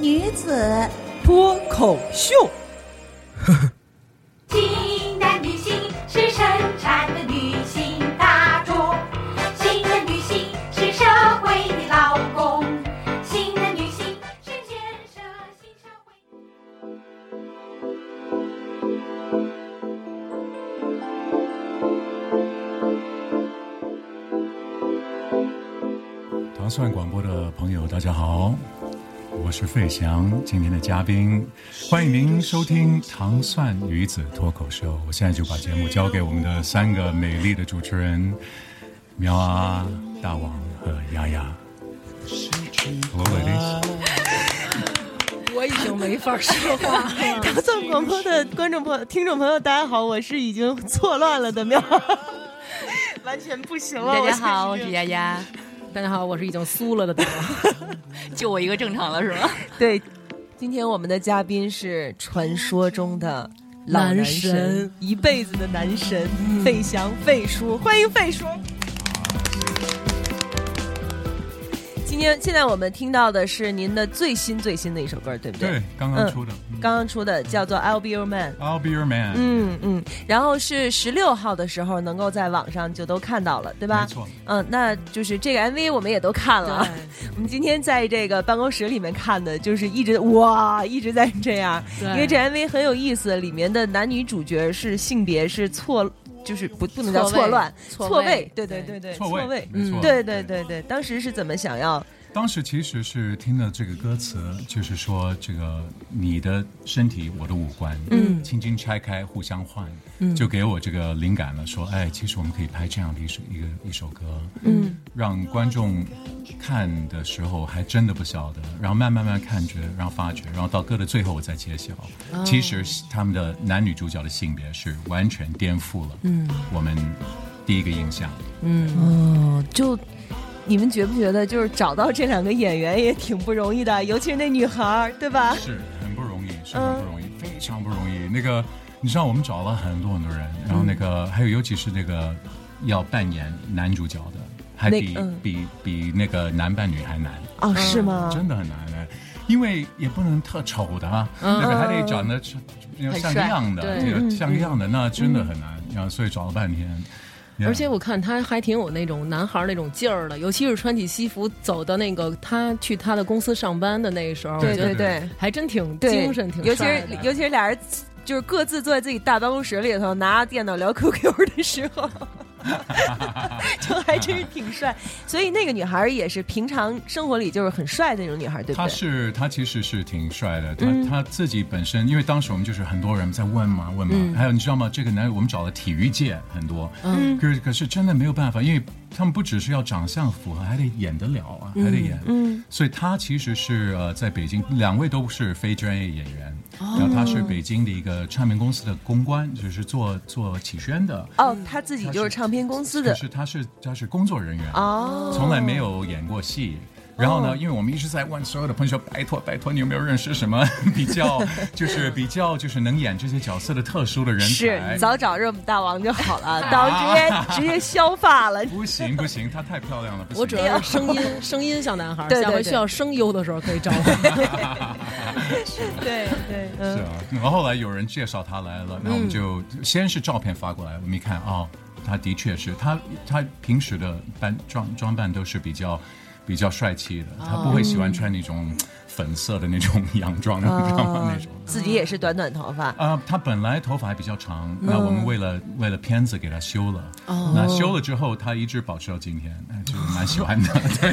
女子脱口秀。我是费翔，今天的嘉宾，欢迎您收听《糖蒜女子脱口秀》。我现在就把节目交给我们的三个美丽的主持人喵啊、大王和丫丫。Hello, ladies。我已经没法说话了。糖蒜广播的观众朋友、听众朋友，大家好，我是已经错乱了的喵，完全不行了。大家好，我是丫丫。大家好，我是已经酥了的。就我一个正常了是吗？对，今天我们的嘉宾是传说中的老男男神，神一辈子的男神费翔费叔，欢迎费叔。天现在我们听到的是您的最新最新的一首歌，对不对？对，刚刚出的。嗯刚刚出的叫做《I'll Be Your Man》。I'll be your man。嗯嗯，然后是十六号的时候能够在网上就都看到了，对吧？没错。嗯，那就是这个 MV 我们也都看了。我们今天在这个办公室里面看的，就是一直哇一直在这样，对因为这 MV 很有意思，里面的男女主角是性别是错，就是不不能叫错乱，错错位对对对对，错位位，嗯对对对对，当时是怎么想要？当时其实是听了这个歌词，就是说这个你的身体，我的五官，嗯，轻轻拆开，互相换，嗯，就给我这个灵感了，说，哎，其实我们可以拍这样的一首一个一首歌，嗯，让观众看的时候还真的不晓得，然后慢慢慢慢看觉，然后发觉，然后到歌的最后我再揭晓，其实他们的男女主角的性别是完全颠覆了，嗯，我们第一个印象。哦，就你们觉不觉得，就是找到这两个演员也挺不容易的，尤其是那女孩儿，对吧？是很不容易，是很不容易，非常不容易。那个，你知道，我们找了很多很多人，然后那个，还有尤其是那个要扮演男主角的，还比、嗯比比那个男扮女还难，哦，是吗？真的很难的。因为也不能特丑的啊，那个还得长得像像样的，对这个像样的，那真的很难。然后所以找了半天，而且我看他还挺有那种男孩儿那种劲儿的，尤其是穿起西服走到那个他去他的公司上班的那时候，对我觉得对对。还真挺，精神，挺尤其是尤其是俩人就是各自坐在自己大办公室里头，拿着电脑聊 QQ 的时候，就还真是挺帅。所以那个女孩也是平常生活里就是很帅的那种女孩，对不他对？是她其实是挺帅的，他、嗯他自己本身，因为当时我们就是很多人在问嘛问嘛，嗯还有你知道吗？这个男我们找了体育界很多，嗯，可是可是真的没有办法，因为他们不只是要长相符合，还得演得了啊，还得演，嗯，所以他其实是呃在北京，两位都是非专业演员，哦然后他是北京的一个唱片公司的公关，就是做做启宣的，哦，他自己就是唱片公司的可是他是他是工作人员，哦，从来没有演过戏。然后呢，因为我们一直在问所有的朋友说，拜托拜托，你有没有认识什么 比较就是比较就是能演这些角色的特殊的人是才？早找热母大王就好了，大王直接直接削发了。不行不行，她太漂亮了，不行。我主要是声音声音像男孩儿，对对对下回需要声优的时候可以找我。对 对，是嗯，啊，然后后来有人介绍她来了，那我们就先是照片发过来，我们一看哦，他的确是他他平时的扮装装扮都是比较比较帅气的，他不会喜欢穿那种粉色的那种洋装，你知道吗？那种。自己也是短短头发。啊，他本来头发还比较长，那我们为了为了片子给他修了。哦那修了之后，他一直保持到今天，哎就蛮喜欢的。对，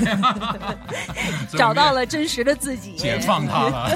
找到了真实的自己，解放他了。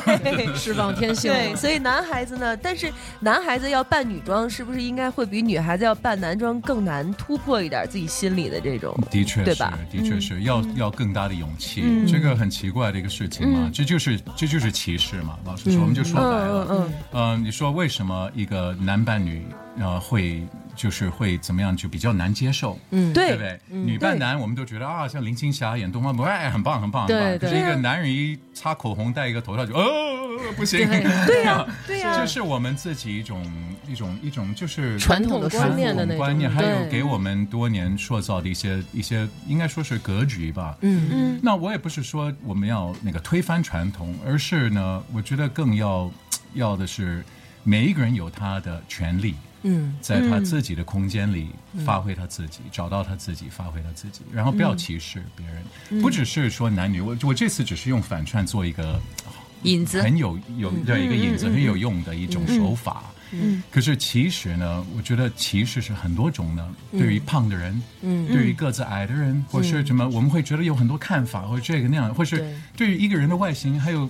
释放天性。对，所以男孩子呢，但是男孩子要扮女装，是不是应该会比女孩子要扮男装更难突破一点自己心里的这种？的确是对吧，的确是要要更大的勇气，这个很奇怪的一个事情嘛，这就是这就是歧视嘛。老实说，我们就说白了，嗯呃，你说为什么一个男扮女呃会就是会怎么样就比较难接受？嗯，对不对？女扮男我们都觉得啊，像林青霞演东方不败很棒很棒很棒，对对可是一个男人一擦口红戴一个头套就哦 不行，对呀对 呀这是我们自己一种一种一种就是传统的观念的那种观念，还有给我们多年塑造的一些一些，应该说是格局吧。嗯嗯。那我也不是说我们要那个推翻传统，而是呢，我觉得更要要的是每一个人有他的权利。嗯，在他自己的空间里发挥他自己，找到他自己，发挥他自己，然后不要歧视别人。不只是说男女，我我这次只是用反串做一个引子。很有有对一个引子很有用的一种手法。嗯，可是其实呢，我觉得歧视是很多种的。对于胖的人，嗯，对于个子矮的人，或是什么，我们会觉得有很多看法，或者这个那样，或是对。对于一个人的外形，还有，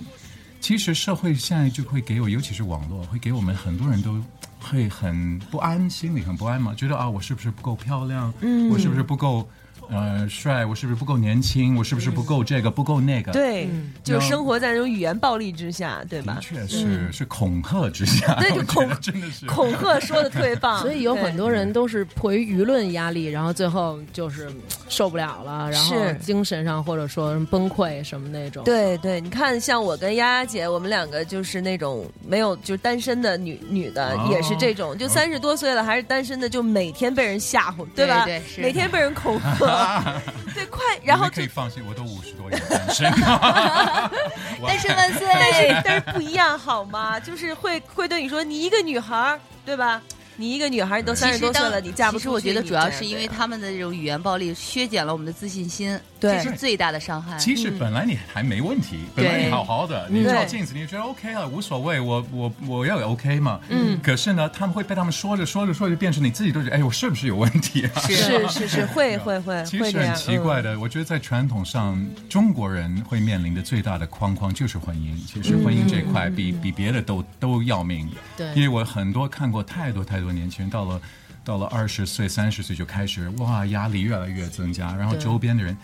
其实社会现在就会给我，尤其是网络，会给我们很多人都会很不安，心里很不安嘛，觉得啊，我是不是不够漂亮？嗯，我是不是不够呃帅？我是不是不够年轻？我是不是不够这个不够那个？对，就是生活在那种语言暴力之下，对吧的？确是、是恐吓之下，对就恐真的是恐吓说的特别棒，所以有很多人都是迫于舆论压力，然后最后就是嗯受不了了，然后是精神上或者说崩溃什么那种。对对，你看，像我跟丫丫姐，我们两个就是那种没有就是单身的女女的，哦也是这种，就三十多岁了还是单身的，就每天被人吓唬，对吧？对每天被人恐吓，对，快，然后可以放心，我都五十多年单身，我单身万岁！但是但是不一样好吗？就是会会对你说，你一个女孩儿，对吧？你一个女孩儿都三十多岁了，你嫁不出去。其实我觉得主要是因为对他们的这种语言暴力削减了我们的自信心，对这是最大的伤害。其实本来你还没问题，本来你好好的，你照镜子，你觉得 OK 了，无所谓，我我我要有 OK 嘛。嗯。可是呢，他们会被他们说着说着说着，变成你自己都觉得，哎，我是不是有问题啊？是是是，会会会其实很。奇怪的，我觉得在传统上，中国人会面临的最大的框框就是婚姻。其实婚姻这一块比比别的都都要命。对因为我很多看过太多太多年轻人，到了到了二十岁、三十岁就开始哇，压力越来越增加，然后周边的人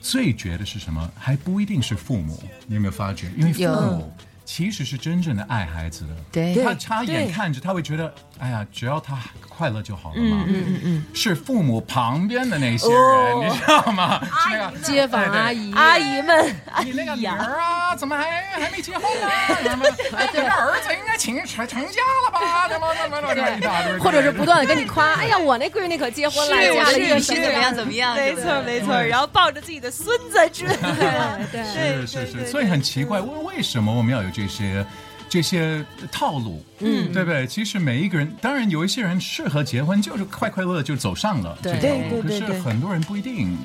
最觉得是什么？还不一定是父母，你有没有发觉？因为父母其实是真正的爱孩子的。对他他眼看着他会觉得，哎呀，只要他快乐就好了嘛。嗯嗯嗯，是父母旁边的那些人，哦。你知道吗？是那个街坊阿姨，阿姨们，哎你那个女，儿啊，怎么还还没结婚呢？什么？哎，你的儿子应该请成成家了吧？怎么怎么怎么一大堆，或者是不断的跟你夸，哎呀，我那闺女可结婚了，是嫁了是是一个怎么样怎么样？没错没错，然后抱着自己的孙子之类的，对。是是是，所以很奇怪，为为什么我们要有这些这些套路？嗯，对不对？其实每一个人，当然有一些人适合结婚，就是快快乐乐就走上了这对条路，可是很多人不一定，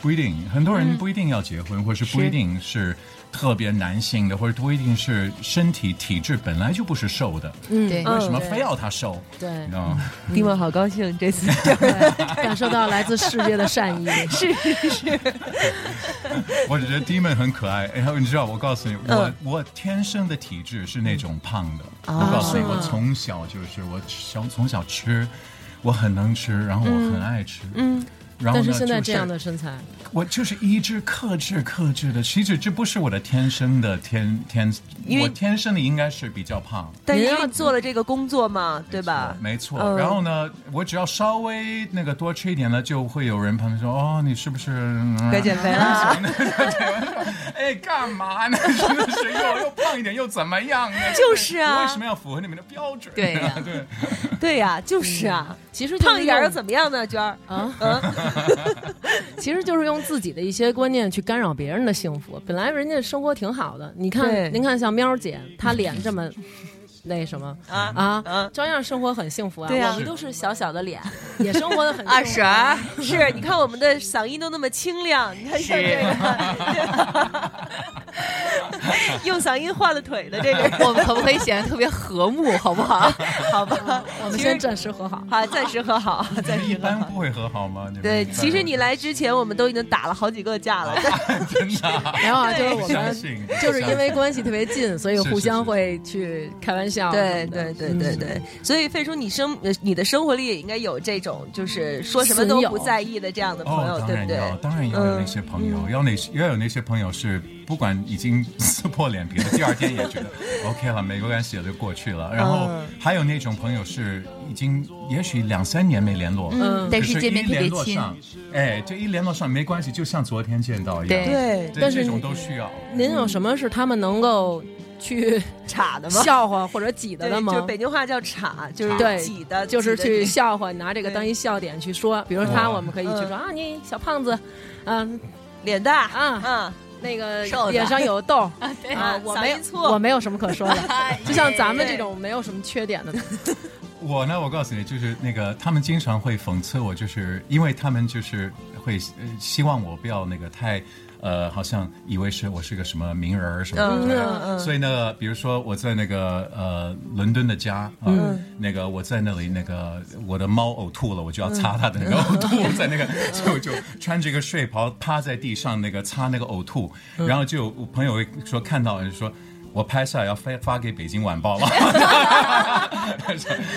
不一定，很多人不一定要结婚，或是不一定是。特别男性的，或者不一定是身体体质本来就不是瘦的，嗯，对对为什么非要他瘦？对你知道吗？蒂莫好高兴 这次，感受到来自世界的善意。是 是是，我只觉得 Demon 很可爱。然后你知道，我告诉你，我、嗯我天生的体质是那种胖的。哦我告诉你，我从小就是我小从小吃，我很能吃，然后我很爱吃。嗯。然后，但是现在这样的身材，我就是一直克制克制的。其实这不是我的天生的天天，因为我天生的应该是比较胖。但是因为做了这个工作嘛，对吧？没错。嗯然后呢，我只要稍微那个多吃一点了，就会有人旁边说：“哦，你是不是嗯该减肥了？哎，干嘛呢？真的是又又胖一点又怎么样呢？就是啊为什么要符合你们的标准？对呀对，对呀，就是啊，其实胖一点又怎么样呢？娟儿，啊？嗯，其实就是用自己的一些观念去干扰别人的幸福。本来人家生活挺好的，你看，您看像喵姐，她脸这么。那什么啊啊啊，照样生活很幸福啊！对啊我们都是小小的脸，也生活的很二婶是，你看我们的嗓音都那么清亮，你看像这个，用嗓音换了腿的这个，我们可不可以显得特别和睦，好不好？好吧？我们先暂时和好。好，暂时和好，暂时一和好。般不会和好吗？对，其实你来之前，我们都已经打了好几个架了。真的啊没有啊，就是我们就是因为关系特别近，所以互相会去开玩笑。对对对对对，所以费叔，你生呃你的生活里也应该有这种，就是说什么都不在意的这样的朋友，对不对？然要，当然要有那些朋友，要那些要有那些朋友是不管已经 撕破脸皮了，第二天也觉得 OK 了，没关系了，就过去了。然后嗯还有那种朋友是已经也许两三年没联络，嗯但是是见面特别一联络亲上，哎，就一联络上没关系，就像昨天见到一样。对但是这种都需要。您有什么是他们能够去 插的吗？笑话或者挤的对，的吗？就是北京话叫插，就是对挤的，就是去笑话，拿这个当一笑点去说。比如他，哦我们可以去说嗯。啊，你小胖子，嗯。脸大啊，嗯，那个脸上有痘。对啊，我没错我没有什么可说的，就像咱们这种没有什么缺点的，我呢，我告诉你，就是那个他们经常会讽刺我，就是因为他们就是会呃希望我不要那个太。呃，好像以为是我是个什么名人儿什么嗯的，所以呢，比如说我在那个呃伦敦的家啊，嗯。那个我在那里那个我的猫呕吐了，我就要擦它的那个 呕吐，在那个就就穿着一个睡袍趴在地上那个擦那个呕吐，嗯。然后就有朋友会说看到就说。我拍下来要发发给北京晚报了，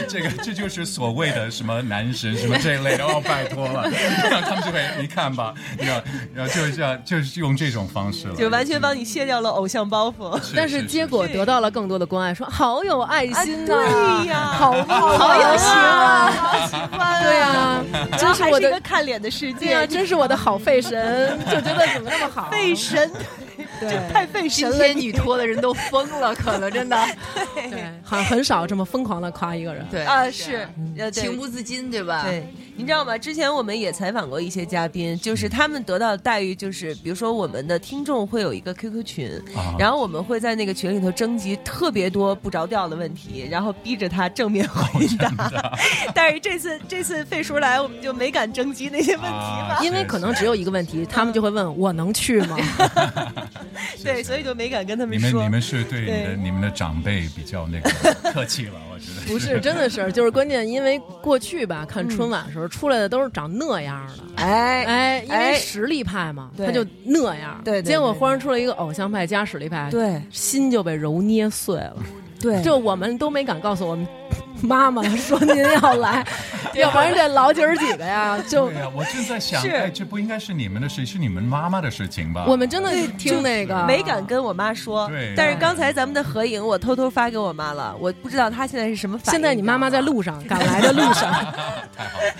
这个这就是所谓的什么男神什么这一类的哦，拜托了，然 后他们就会一看吧，然后然后就是这样，就是用这种方式了，就完全帮你卸掉了偶像包袱。但是结果得到了更多的关爱，说好有爱心呐，啊对呀好好好有心啊，啊，好喜欢，对呀，这还是一个真是我的。看脸的世对呀、界，真是我的好费神，就觉得怎么那么好？费神，对这太费今神了。天女托的人都疯了，可能真的。对，好像很少这么疯狂的夸一个人。对啊，是，情不自禁，对吧？对，你知道吗？之前我们也采访过一些嘉宾，就是他们得到的待遇，就是比如说我们的听众会有一个 QQ 群，啊然后我们会在那个群里头征集特别多不着调的问题，然后逼着他正面回答。但是这次这次费叔来，我们就没敢征集那些问题嘛，啊因为可能只有一个问题，他们就会问我能去吗？对，所以就没敢跟他你们说。你们是对你的对你们的长辈比较那个客气了，我觉得 不是，真的是，就是关键，因为过去吧，看春晚的时候出来的都是长那样的。哎哎，因为哎实力派嘛，对他就那样。对结果忽然出来一个偶像派加实力派，对心就被揉捏碎了。对就我们都没敢告诉我们妈妈说您要来，要不然这老姐儿几个呀，就对呀、我正在想，是哎，这不应该是你们的事，是你们妈妈的事情吧？我们真的听那个没敢跟我妈说对。但是刚才咱们的合影，我偷偷发给我妈了，我不知道她现在是什么反应。现在你妈妈在路上赶来的路上，太好了，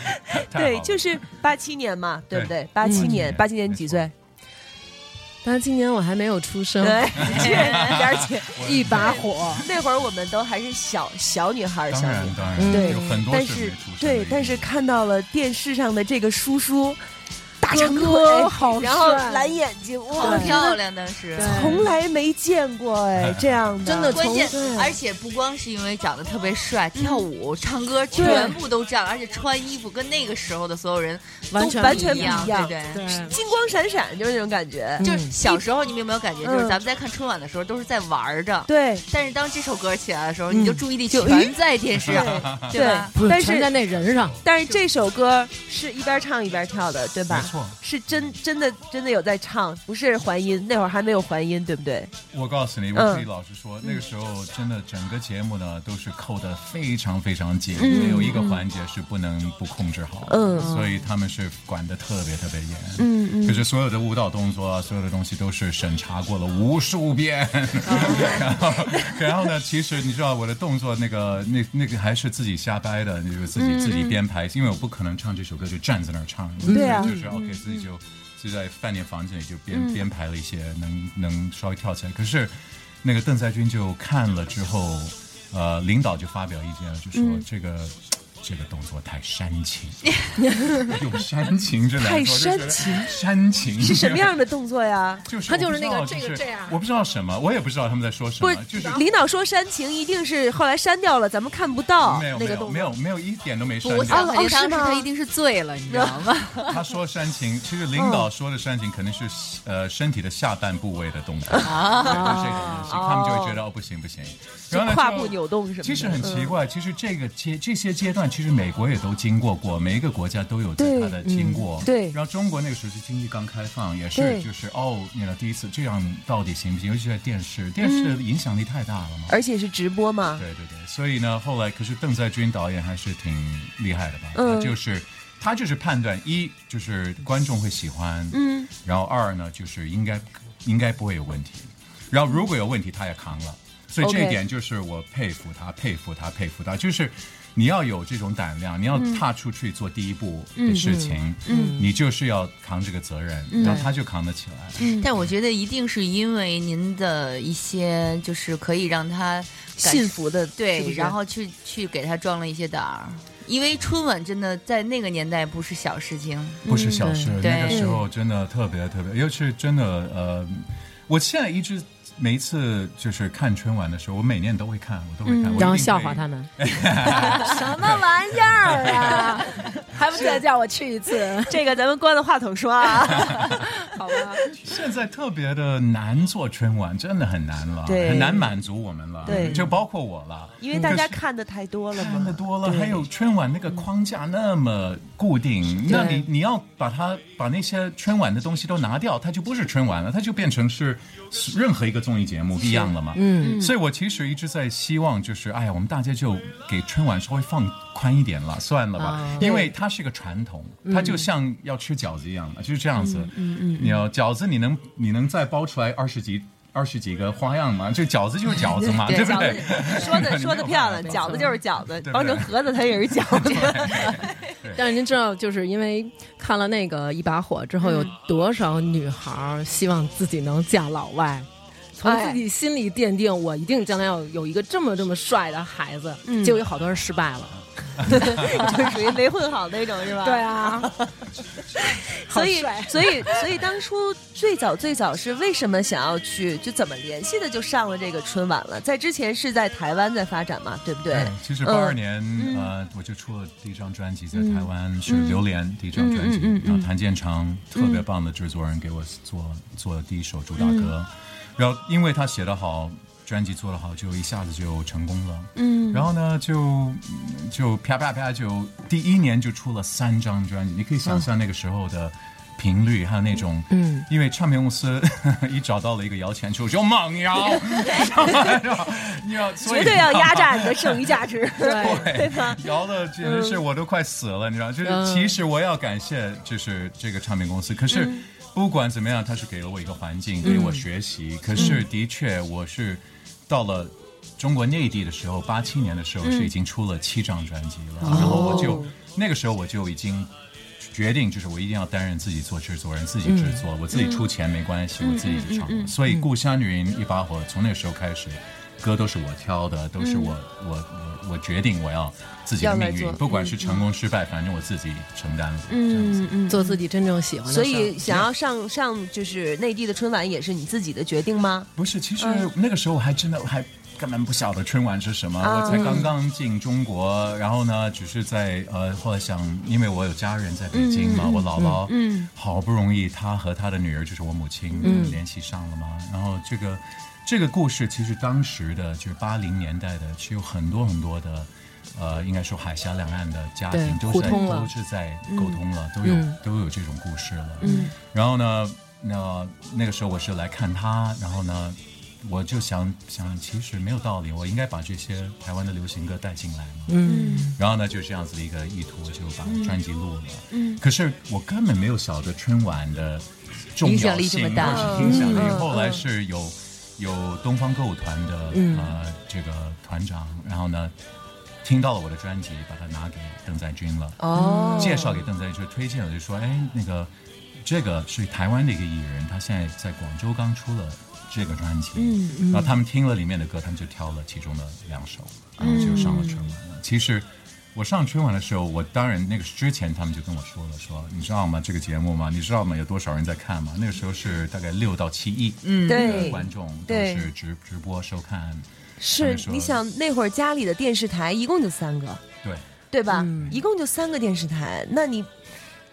太好对，就是八七年嘛，对不对对？八七年，嗯八七年几岁？但是今年我还没有出生，对，这而且 一把火。那会儿我们都还是小小女孩儿，小女孩对有很多但是对，但是看到了电视上的这个叔叔，大长哥腿哥好然后蓝眼睛，好哇，漂亮，当时。从来没见过哎，这样的，真的关键，而且不光是因为长得特别帅，跳舞、唱歌全部都这样，而且穿衣服跟那个时候的所有人完全都完全一样，不一样。对对。对，金光闪闪，就是那种感觉。就是小时候，你们有没有感觉，就是嗯。咱们在看春晚的时候都是在玩着，对。但是当这首歌起来的时候，嗯。你就注意力全在电视上，对。对吧？但是在那人上，但是这首歌是一边唱一边跳的，对吧？没错。是真真的真的有在唱，不是还音，那会儿还没有还音，对不对？我告诉你，嗯我自己老实说，那个时候真的整个节目呢都是扣的非常非常紧，嗯没有一个环节是不能不控制好。嗯所以他们是管的特别特别严。嗯嗯可是所有的舞蹈动作啊，所有的东西都是审查过了无数遍。然后，然后呢，其实你知道我的动作那个那那个还是自己瞎掰的，就是自己自己编排，因为我不可能唱这首歌就站在那儿唱。对啊就是 OK，自己就。就在饭店房间里就编、编排了一些能能稍微跳起来，可是那个邓在军就看了之后，呃，领导就发表意见了，就说这个。这个动作太煽情，用煽情这两太煽情。煽情。是什么样的动作呀？就是他就是那个这个这样。我不知道什么，我也不知道他们在说什不么，就是领导说煽情，一定是后来删掉了，咱们看不到没有没有那个动作。没有没有一点都没不煽掉。我想肯定哦是吗？当时他一定是醉了，你知道吗？他说煽情，其实领导说的煽情肯定是呃身体的下半部位的动作，对，就是这个东西，他们就会觉得哦不行不行，然后呢胯部扭动什么其实很奇怪，其实这个阶这些阶段，其实美国也都经过过，每一个国家都有在对它的经过。嗯对然后中国那个时候是经济刚开放，也是就是哦，那个第一次这样到底行不行？尤其在电视，电视的影响力太大了嘛。而且是直播嘛，对对对，所以呢，后来可是邓在军导演还是挺厉害的吧？嗯就是他就是判断一就是观众会喜欢，嗯，然后二呢就是应该应该不会有问题，然后如果有问题他也扛了，所以这一点就是我佩服他，佩服他，佩服他，就是。你要有这种胆量，你要踏出去做第一步的事情，嗯，你就是要扛这个责任，然后他就扛得起来。但我觉得一定是因为您的一些，就是可以让他感幸福的对，是是？然后去去给他壮了一些胆儿。因为春晚真的在那个年代不是小事情，不是小事，对那个时候真的特别特别，尤其是真的呃，我现在一直每一次就是看春晚的时候，我每年都会看，我都会看，然后笑话他们，什么玩意儿啊？还不再叫我去一次？这个咱们关了话筒说啊。好吧，现在特别的难做春晚，真的很难了，对很难满足我们了，对就包括我了，因为大家看的太多了看的。多了，还有春晚那个框架那么固定，那你你要把它把那些春晚的东西都拿掉，它就不是春晚了，它就变成是任何一个综艺节目一样了嘛。嗯，所以我其实一直在希望，就是哎呀，我们大家就给春晚稍微放宽一点了，算了吧，因为它是一个传统，它就像要吃饺子一样嘛，就是这样子。嗯嗯，你要饺子，你能你能再包出来二十几。二十几个花样嘛，这饺子就是饺子嘛，对不对？说的说的漂亮，饺子就是饺子，包成盒子它也是饺子。但是您知道，就是因为看了那个一把火之后，有多少女孩希望自己能嫁老外？从自己心里奠定，我一定将来要有一个这么这么帅的孩子。结果有好多人失败了。就是属于没混好那种，是吧？对啊，所以，所以，所以当初最早最早是为什么想要去，就怎么联系的，就上了这个春晚了。在之前是在台湾在发展嘛，对不对？对，其实八嗯二年、呃，我就出了第一张专辑，在台湾是《榴莲》第一张专辑，然后谭健常特别棒的制作人给我做做第一首主打歌，然后因为他写的好。专辑做的好，就一下子就成功了。嗯，然后呢，就嗯就啪啪啪，就第一年就出了三张专辑。你可以想象那个时候的频率，还有那种，嗯，因为唱片公司一找到了一个摇钱树，就猛摇，你要所以绝对要压榨你的剩余价值，对对吧？摇的简直是我都快死了，你知道？就是其实我要感谢就是这个唱片公司，可是不管怎么样，他是给了我一个环境，给我学习。可是的确，我是到了。中国内地的时候，八七年的时候是已经出了七张专辑了，然后我就那个时候我就已经决定，就是我一定要担任自己做制作人，自己制作，我自己出钱没关系，我自己去唱。所以《故乡女人一把火》从那时候开始，歌都是我挑的，都是我我我我决定我要自己的命运，不管是成功失败，反正我自己承担了。嗯嗯，做自己真正喜欢的。所以想要上上就是内地的春晚，也是你自己的决定吗？不是，其实那个时候我还真的还。根本不晓得春晚是什么，啊我才刚刚进中国，然后呢，只是在呃，后来想，因为我有家人在北京嘛，我姥姥，嗯，好不容易她和她的女儿，就是我母亲，嗯，联系上了嘛，然后这个这个故事其实当时的就是八零年代的，是有很多很多的，呃，应该说海峡两岸的家庭都在都是在沟通了，都有、嗯。都有这种故事了，嗯，然后呢，那那个时候我是来看他，然后呢。我就想想，其实没有道理，我应该把这些台湾的流行歌带进来嘛。嗯，然后呢，就这样子的一个意图，就把专辑录了。嗯，可是我根本没有晓得春晚的重影要响力这么性，影响力。后来是有有东方歌舞团的呃这个团长，然后呢听到了我的专辑，把它拿给邓在军了。哦介绍给邓在军，就推荐了，就说哎那个这个是台湾的一个艺人，他现在在广州刚出了。这个专辑，嗯，然后他们听了里面的歌，他们就挑了其中的两首，然后就上了春晚了。其实我上春晚的时候，我当然那个之前他们就跟我说了，说你知道吗？这个节目吗？你知道吗？有多少人在看吗？那个时候是大概六到七亿嗯的对观众都是直直播收看，他是你想那会儿家里的电视台一共就三个，对。对吧？嗯一共就三个电视台，那你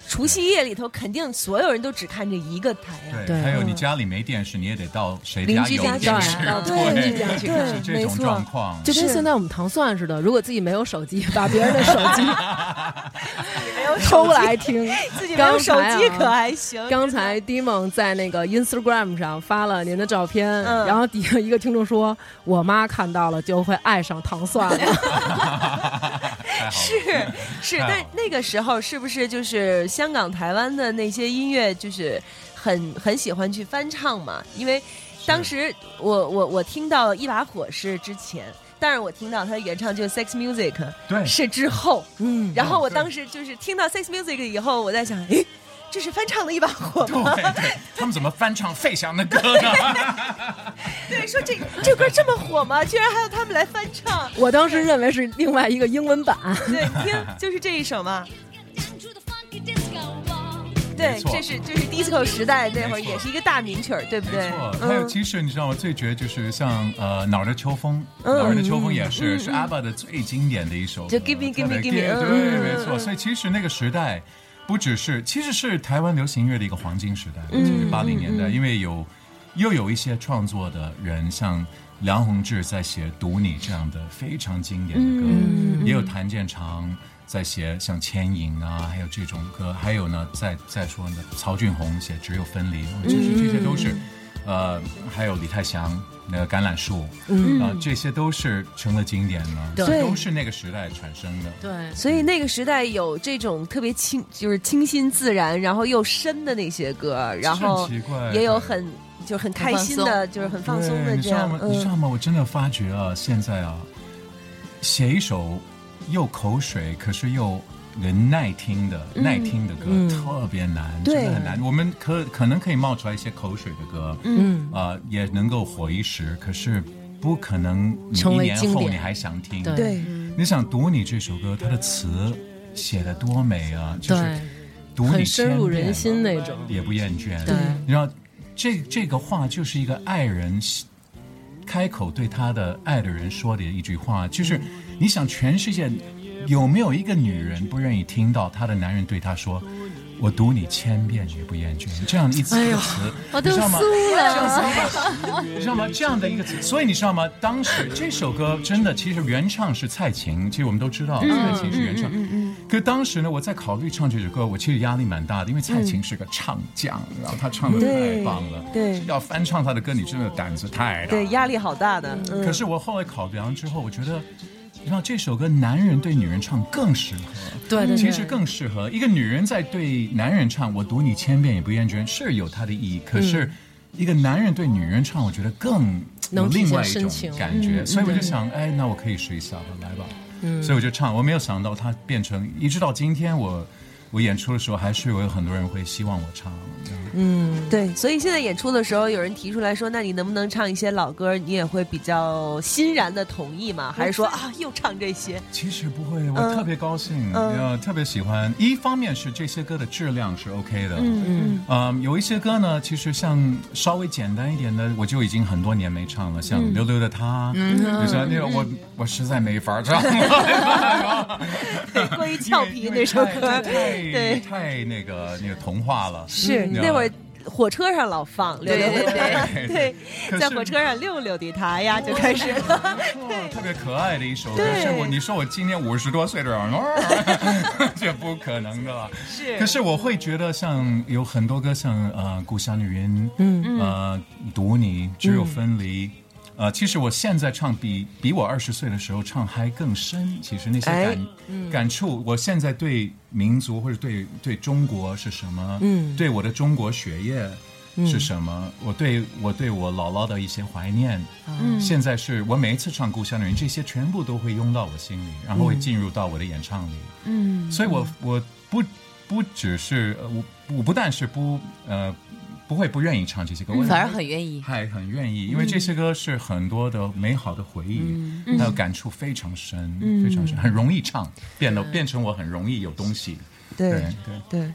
除夕夜里头肯定所有人都只看这一个台呀、对，对还有你家里没电视，你也得到谁邻家有居家去电视，看到对邻居家去看是这种没错状况。就跟现在我们糖蒜似的，如果自己没有手机，把别人的手机没有偷来听。自己没有手机可还行。刚才 Dimon 在那个 Instagram 上发了您的照片，嗯然后底下一个听众说：“我妈看到了就会爱上糖蒜了。太好了。是是，但那个时候是不是就是香港、台湾的那些音乐，就是很很喜欢去翻唱嘛？因为当时我我我听到一把火是之前，但是我听到他的原唱就是 Sex Music 对。是之后，嗯，然后我当时就是听到 Sex Music 以后，我在想，诶，这是翻唱的一把火吗？对对，他们怎么翻唱费翔的歌呢？对，说这这歌这么火吗？居然还有他们来翻唱。我当时认为是另外一个英文版。对，听就是这一首嘛。对这是这是 disco 时代那会儿，也是一个大名曲儿，对不对没错，？还有嗯，其实你知道吗？最绝就是像呃哪儿的秋风，嗯哪儿的秋风也是嗯是阿爸的最经典的一首歌，就 Give me, give me, give me，嗯对，嗯没错。嗯所以其实那个时代不只是，其实是台湾流行音乐的一个黄金时代，嗯就是八零年代，因为有又有一些创作的人，像梁鸿志在写《读你》这样的非常经典的歌，嗯也有谭健常。在写像牵引啊，还有这种歌，还有呢，再再说呢，曹俊宏写《只有分离》，其实这些都是，呃，还有李泰祥那个橄榄树，嗯。啊、这些都是成了经典了，对。都是那个时代产生的。对，所以那个时代有这种特别清，就是清新自然，然后又深的那些歌，然后很奇怪也有很就很开心的，就是很放松的这样你知道吗？。你知道嗯，吗？我真的发觉啊，现在啊，写一首又口水，可是又能耐听的、嗯。耐听的歌、嗯。特别难，对。真的很难。我们可可能可以冒出来一些口水的歌，嗯，啊、也能够火一时，可是不可能你一年后你还想听。对对，你想读你这首歌，它的词写的多美啊，就是对，读你深入人心那种。也不厌倦。对。你知道，这这个话就是一个爱人开口对他的爱的人说的一句话，就是你想全世界有没有一个女人不愿意听到她的男人对她说？我读你千遍也不厌倦，这样一词，我都你知道吗？酥了。你知道吗？这样的一个词，所以你知道吗？当时这首歌真的，其实原唱是蔡琴，其实我们都知道，蔡琴是原唱。可当时呢，我在考虑唱这首歌，我其实压力蛮大的，因为蔡琴是个唱将，然后她唱的太棒了。对要翻唱她的歌，你真的胆子太大。对，压力好大的。嗯可是我后来考量之后，我觉得，你知道这首歌男人对女人唱更适合。对对对其实更适合一个女人在对男人唱“我读你千遍也不厌倦”是有它的意义，可是一个男人对女人唱，我觉得更有另外一种感觉，所以我就想，哎，那我可以试一下吧，来吧。所以我就唱，我没有想到它变成，一直到今天我我演出的时候，还是有很多人会希望我唱。这样嗯，对，所以现在演出的时候，有人提出来说，那你能不能唱一些老歌？你也会比较欣然的同意吗？还是说啊，又唱这些？其实不会，我嗯特别高兴，嗯呃，特别喜欢。一方面是这些歌的质量是 OK 的，嗯嗯，有一些歌呢，其实像稍微简单一点的，我就已经很多年没唱了，像嗯《溜溜的他》，就像那个我我实在没法唱了，对，过于俏皮那首歌，太对，太那个那个童话了，是嗯那会儿。火车上老放溜溜的对，对 对可，是在火车上溜溜的他呀，就开始了。哦，特别可爱的一首歌。对是我你说我今年五十多岁的人，这不可能的了。是可是我会觉得像有很多歌，像呃《故乡的云》，嗯呃《读你》，只有分离。呃，其实我现在唱比比我二十岁的时候唱还更深。其实那些哎感、感触，我现在对民族或者对对中国是什么，嗯对我的中国血液是什么，我对我对我姥姥的一些怀念，嗯现在是我每一次唱《故乡的人》，这些全部都会涌到我心里，然后会进入到我的演唱里。嗯，所以我我不不只是呃我我不但是不呃不不会不愿意唱这些歌，我反而很愿意。还很愿意，因为这些歌是很多的美好的回忆，还有感触非常深，非常深，很容易唱，变得变成我很容易有东西。对对对。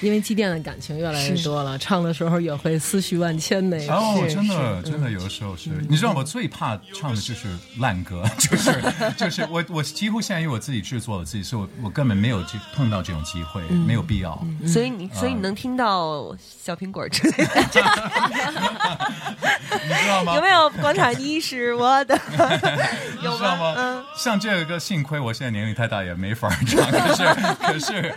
对，因为积淀的感情越来越多了，唱的时候也会思绪万千那个。哦，真的，真的，有的时候是，你知道，我最怕唱的就是烂歌，就是 就是我我几乎现在因为我自己制作了自己，所以我我根本没有去碰到这种机会，没有必要。所以你所以你能听到小苹果之类的，你知道吗？有没有广场你是我的？有知道吗？像这个歌，幸亏我现在年龄太大，也没法唱。可是，可是，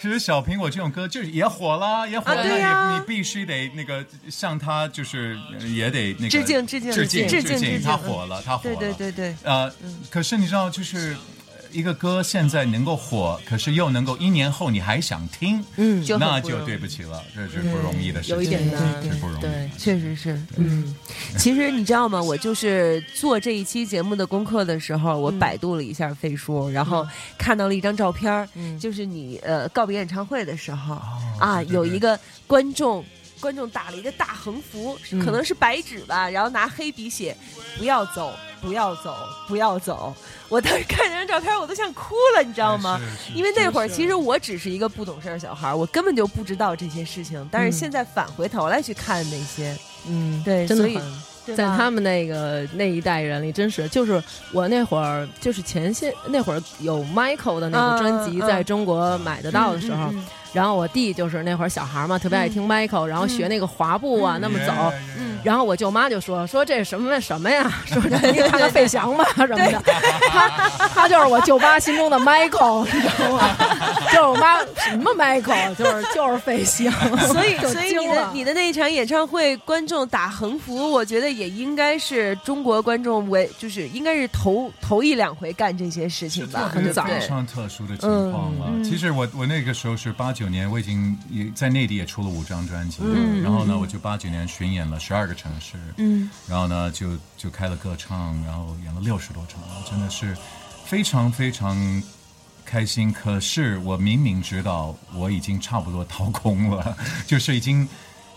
其实小苹果这种歌就是也火了，也火了。啊对呀你你必须得那个向他，就是呃也得那个致敬致敬致敬致敬致敬他火了，他火了。对对对对，呃，可是你知道，就是呃一个歌现在能够火，可是又能够一年后你还想听，嗯。就那就对不起了，这是不容易的事情，有一点难是不容易。对，确实是，嗯，其实你知道吗？我就是做这一期节目的功课的时候，我百度了一下飞书，然后看到了一张照片儿，就是你呃告别演唱会的时候、啊，有一个观众。观众打了一个大横幅，可能是白纸吧，然后拿黑笔写“不要走，不要走，不要走”。我当时看这张照片，我都想哭了，你知道吗？因为那会儿其实我只是一个不懂事儿小孩儿，我根本就不知道这些事情。但是现在返回头来去看那些，嗯，对所以真的在他们那个那一代人里，真是就是我那会儿就是前些那会儿有 Michael 的那个专辑在中国买得到的时候，嗯嗯嗯然后我弟就是那会儿小孩嘛，特别爱听 Michael，、然后学那个滑步啊，那么走。嗯，然后我舅妈就说说这什么什么呀，说这你看看费翔吧 什么的，他他就是我舅妈心中的 Michael，你知道吗？就是我妈什么 Michael，就是就是费翔，所以，就所以你的你的那一场演唱会，观众打横幅，我觉得也应该是中国观众为就是应该是头头一两回干这些事情吧，特别对不对。非？常特殊的情况了。嗯。其实我我那个时候是八九年，我已经也在内地也出了五张专辑，嗯然后呢，我就八九年巡演了十二个城市，嗯，然后呢就就开了歌唱，然后演了六十多场，真的是非常非常。开心，可是我明明知道我已经差不多掏空了，就是已经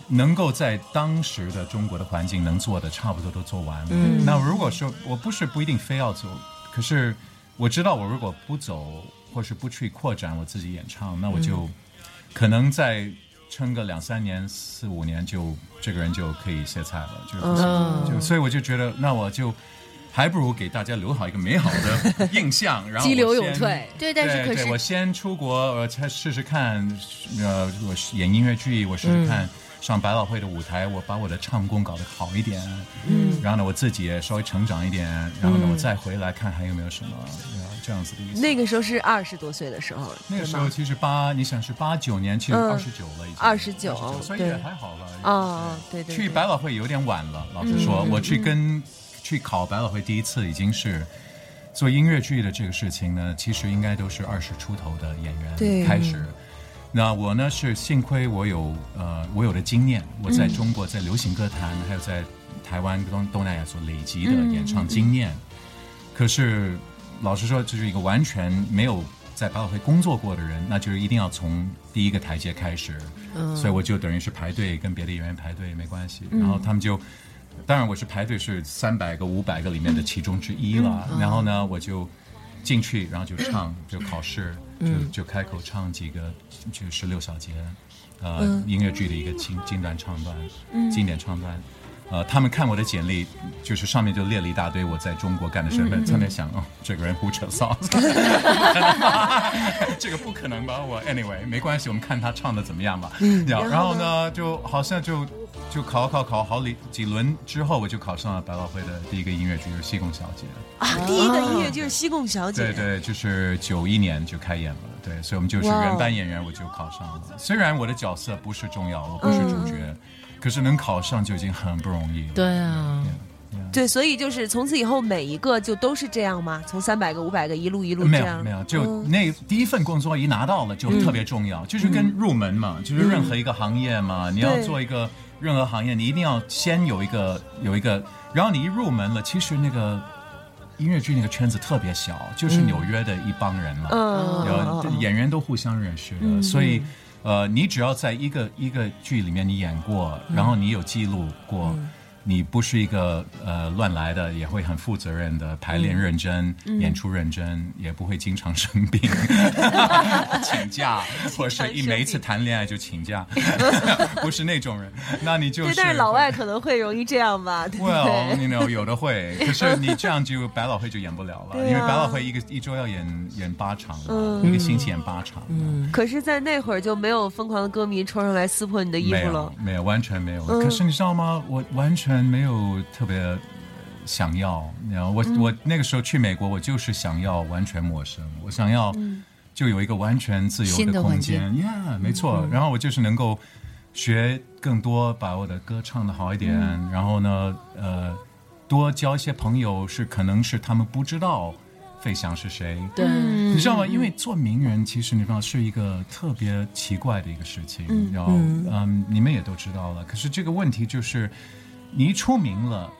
能够在当时的中国的环境能做的差不多都做完了。嗯那如果说我不是不一定非要走，可是我知道我如果不走，或是不去扩展我自己演唱，那我就可能再撑个两三年、四五年就，这个人就可以歇菜了，就所以我就觉得，那我就还不如给大家留好一个美好的印象，然后激流我先勇退。对，但是可是我先出国，我才试试看，呃，我演音乐剧，我试试看。嗯上百老汇的舞台，我把我的唱功搞得好一点，嗯，然后呢，我自己也稍微成长一点，然后呢，嗯我再回来看还有没有什么呃这样子的意思。那个时候是二十多岁的时候，那个时候其实八，你想是八九年，其实嗯二十九了，已经29 29所以也还好了。哦，对对，对去百老汇有点晚了，老实说，嗯我去跟去考百老汇第一次已经是做音乐剧的这个事情呢，其实应该都是二十出头的演员开始。那我呢是幸亏我有呃我有的经验，我在中国在流行歌坛、还有在台湾东东南亚所累积的演唱经验。可是老实说，就是一个完全没有在百老汇工作过的人，那就是一定要从第一个台阶开始。所以我就等于是排队跟别的演员排队没关系，然后他们就，当然我是排队是三百个五百个里面的其中之一了，然后呢我就进去，然后就唱，就考试，就就开口唱几个就十六小节，呃、音乐剧的一个经经典唱段，经典唱段。呃，他们看我的简历，就是上面就列了一大堆我在中国干的身份，他们想，哦，这个人胡扯骚，这个不可能吧？我 anyway 没关系，我们看他唱的怎么样吧。嗯，然后呢，就好像就就考考考好几几轮之后，我就考上了百老汇的第一个音乐剧，就是《西贡小姐》。啊，第一个音乐剧是《西贡小姐》，对对，就是九一年就开演了，对，所以我们就是原班演员，我就考上了。虽然我的角色不是重要，我不是主角，可是能考上就已经很不容易了。对啊，对，所以就是从此以后每一个就都是这样吗？从三百个、五百个一路一路这样？没有没有，就那第一份工作一拿到了就特别重要，就是跟入门嘛，就是任何一个行业嘛，你要做一个任何行业，你一定要先有一个有一个，然后你一入门了，其实那个音乐剧那个圈子特别小，就是纽约的一帮人嘛，嗯。有演员都互相认识的，所以呃，你只要在一个一个剧里面你演过，然后你有记录过。你不是一个呃乱来的，也会很负责任的排练认真，演出认真，也不会经常生病，请假，或者是一每一次谈恋爱就请假，不是那种人。那你就是对，但是老外可能会容易这样吧？Well, 对？you know，有的会，可是你这样就百老汇就演不了了，啊因为百老汇一个一周要演演八场嘛，一个星期演八场。嗯，可是，在那会儿就没有疯狂的歌迷冲上来撕破你的衣服了。，没有，完全没有。嗯可是你知道吗？我完全没有特别呃想要，你知道，我、嗯。我那个时候去美国，我就是想要完全陌生，我想要嗯。就有一个完全自由的空间。呀，Yeah，没错。嗯。然后我就是能够学更多，把我的歌唱的好一点，嗯。然后呢，呃，多交一些朋友，是可能是他们不知道费翔是谁，对，嗯。你知道吗？因为做名人，其实你知道是一个特别奇怪的一个事情，嗯。然后嗯你们也都知道了。可是这个问题就是，你一出名了，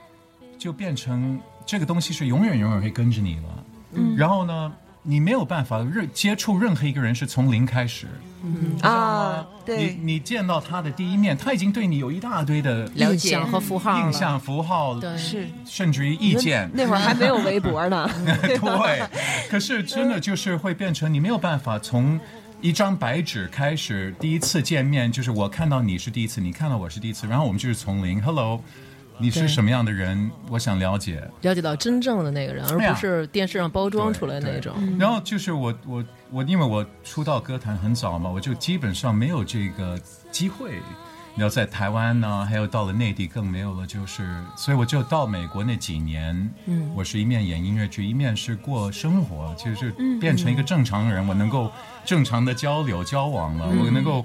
就变成这个东西是永远永远会跟着你了。嗯，然后呢，你没有办法任接触任何一个人是从零开始。嗯。啊，对，你你见到他的第一面，他已经对你有一大堆的了解。印象和符号印象符号，对。是。甚至于意见。那会儿还没有微博呢。对，可是真的就是会变成你没有办法从一张白纸开始，第一次见面就是我看到你是第一次，你看到我是第一次，然后我们就是从零，Hello，你是什么样的人？我想了解。了解到真正的那个人，而不是电视上包装出来对那种。对然后就是我我我，因为我出道歌坛很早嘛，我就基本上没有这个机会。你要在台湾呢，还有到了内地更没有了，就是，所以我就到美国那几年，嗯，我是一面演音乐剧，一面是过生活，就是变成一个正常人，我能够正常的交流交往了，我能够，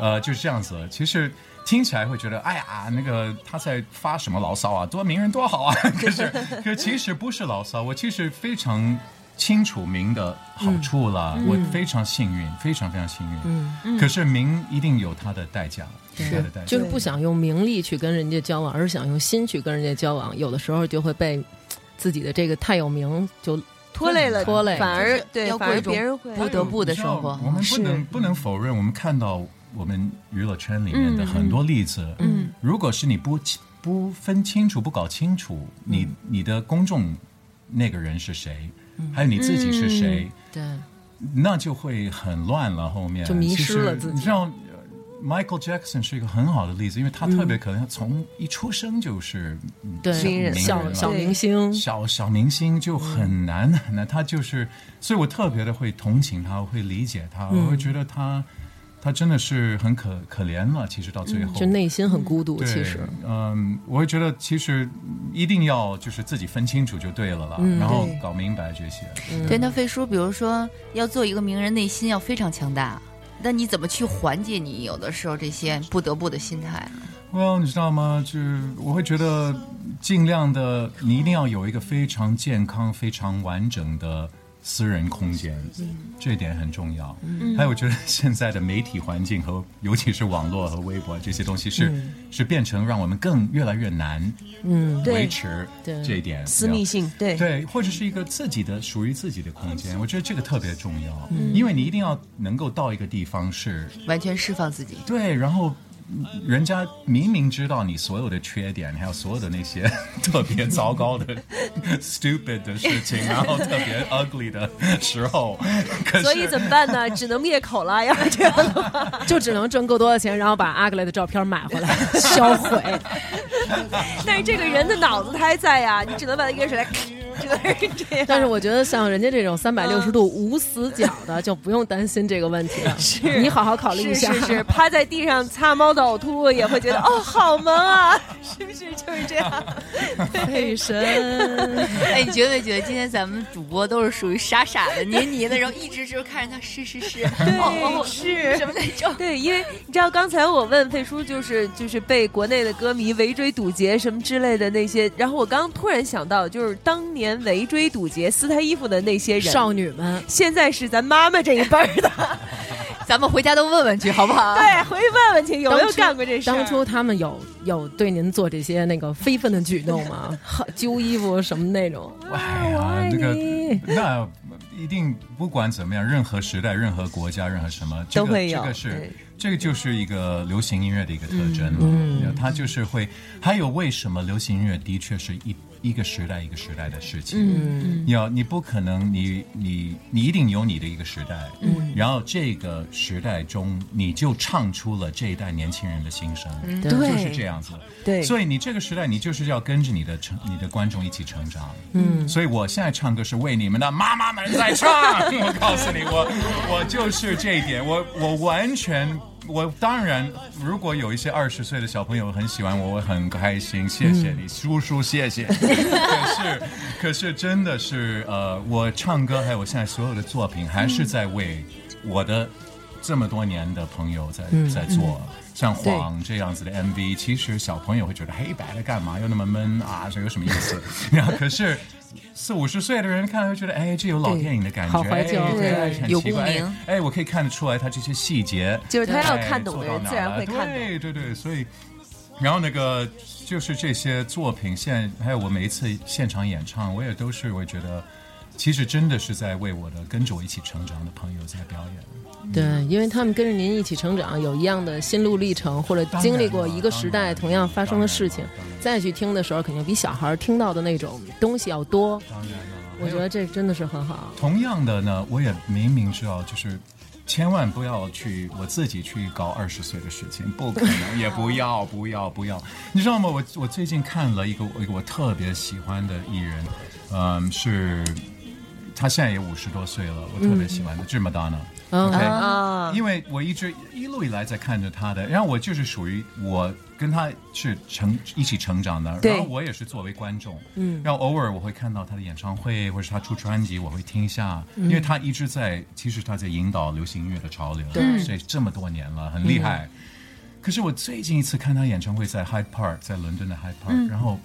呃，就是这样子。其实听起来会觉得，哎呀，那个他在发什么牢骚啊？多名人多好啊！可是，可其实不是牢骚，我其实非常清楚名的好处了，我非常幸运，非常非常幸运。嗯可是名一定有它的代价，是它的代价。就是不想用名利去跟人家交往，而是想用心去跟人家交往。有的时候就会被自己的这个太有名就拖累了，拖累反而对，别人会不得不的生活我们不能不能否认，我们看到我们娱乐圈里面的很多例子。嗯，如果是你不不分清楚、不搞清楚，你嗯你的公众那个人是谁，还有你自己是谁，对。那就会很乱了。后面。就迷失了自己。你知道。呃 Michael Jackson 是一个很好的例子，因为他特别可能从一出生就是嗯对名人小小明星，小小明星就很难很难，他就是，所以我特别的会同情他，我会理解他，我会觉得他他真的是很可可怜了。其实到最后，就内心很孤独。其实，嗯，我会觉得其实一定要就是自己分清楚就对了啦，嗯然后搞明白这些。对，那飞叔，比如说要做一个名人，内心要非常强大。那你怎么去缓解你有的时候这些不得不的心态？Well，你知道吗？就是我会觉得尽量的，你一定要有一个非常健康、非常完整的私人空间，这一点很重要。还有，我觉得现在的媒体环境和尤其是网络和微博这些东西是、是变成让我们更越来越难嗯，对。维持对。这一点私密性，对。对，或者是一个自己的属于自己的空间，我觉得这个特别重要，因为你一定要能够到一个地方是完全释放自己。对，然后嗯人家明明知道你所有的缺点，还有所有的那些 特别糟糕的 stupid 的事情，然后特别 ugly 的时候，可所以怎么办呢？只能灭口了，要是这样的话。就只能挣够多的钱，然后把 ugly 的照片买回来 销毁。但是这个人的脑子他还在呀，你只能把他约出来，只能是这样。但是我觉得像人家这种三百六十度无死角的，就不用担心这个问题了。是你好好考虑一下。是是是，趴在地上擦猫的呕吐也会觉得哦，好萌啊，是不是就是这样？费神，哎，你觉没觉得今天咱们主播都是属于傻傻的、黏黏的，然后一直就是看着他是是是，对哦是什么那种。对，因为你知道刚才我问费叔，就是就是被国内的歌迷围追堵截什么之类的那些，然后我刚突然想到，就是当年围追堵截撕他衣服的那些人，少女们，现在是咱妈妈这一辈儿的，咱们回家都问问去，好不好？对，回去问问去有没有干过这事。当初他们有有对您做这些那个非分的举动吗？揪衣服什么那种？哎呀，我爱那个你那一定不管怎么样，任何时代、任何国家、任何什么，这个都会有这个是这个就是一个流行音乐的一个特征了，嗯，它就是会，还有为什么流行音乐的确是一一个时代一个时代的事情，嗯，要你不可能，你你你一定有你的一个时代，嗯，然后这个时代中你就唱出了这一代年轻人的心声，对。就是这样子，对。所以你这个时代你就是要跟着你的成你的观众一起成长，嗯，所以我现在唱歌是为你们的妈妈们在唱，我告诉你，我我就是这一点，我我完全。我当然，如果有一些二十岁的小朋友很喜欢我，我很开心，谢谢你，叔叔，谢谢。可是，可是真的是，呃，我唱歌还有我现在所有的作品，还是在为我的这么多年的朋友在在做。像晃这样子的 MV，其实小朋友会觉得黑白的干嘛，又那么闷啊，这有什么意思？然后可是四五十岁的人看了会觉得，哎，这有老电影的感觉，好怀旧哎对对有共鸣哎，哎我可以看得出来他这些细节，就是他要哎看懂的人自然会看懂对对对，所以。然后那个就是这些作品，现还有我每一次现场演唱，我也都是会觉得，其实真的是在为我的跟着我一起成长的朋友在表演。对，因为他们跟着您一起成长，有一样的心路历程，或者经历过一个时代同样发生的事情再去听的时候，肯定比小孩听到的那种东西要多。当然了，我觉得这真的是很好。同样的呢，我也明明知道，就是千万不要去我自己去搞二十岁的事情，不可能，也不要，不要，不要。你知道吗？我我最近看了一个一个我特别喜欢的艺人，嗯，是他现在也五十多岁了，我特别喜欢的，就是 Madonna。嗯。OK，啊，因为我一直一路以来在看着他的，然后我就是属于我跟他是成一起成长的，然后我也是作为观众，嗯，然后偶尔我会看到他的演唱会或者是他出专辑，我会听一下，因为他一直在，其实他在引导流行音乐的潮流，对所以这么多年了，很厉害。可是我最近一次看他演唱会在 Hyde Park，在伦敦的 Hyde Park，、然后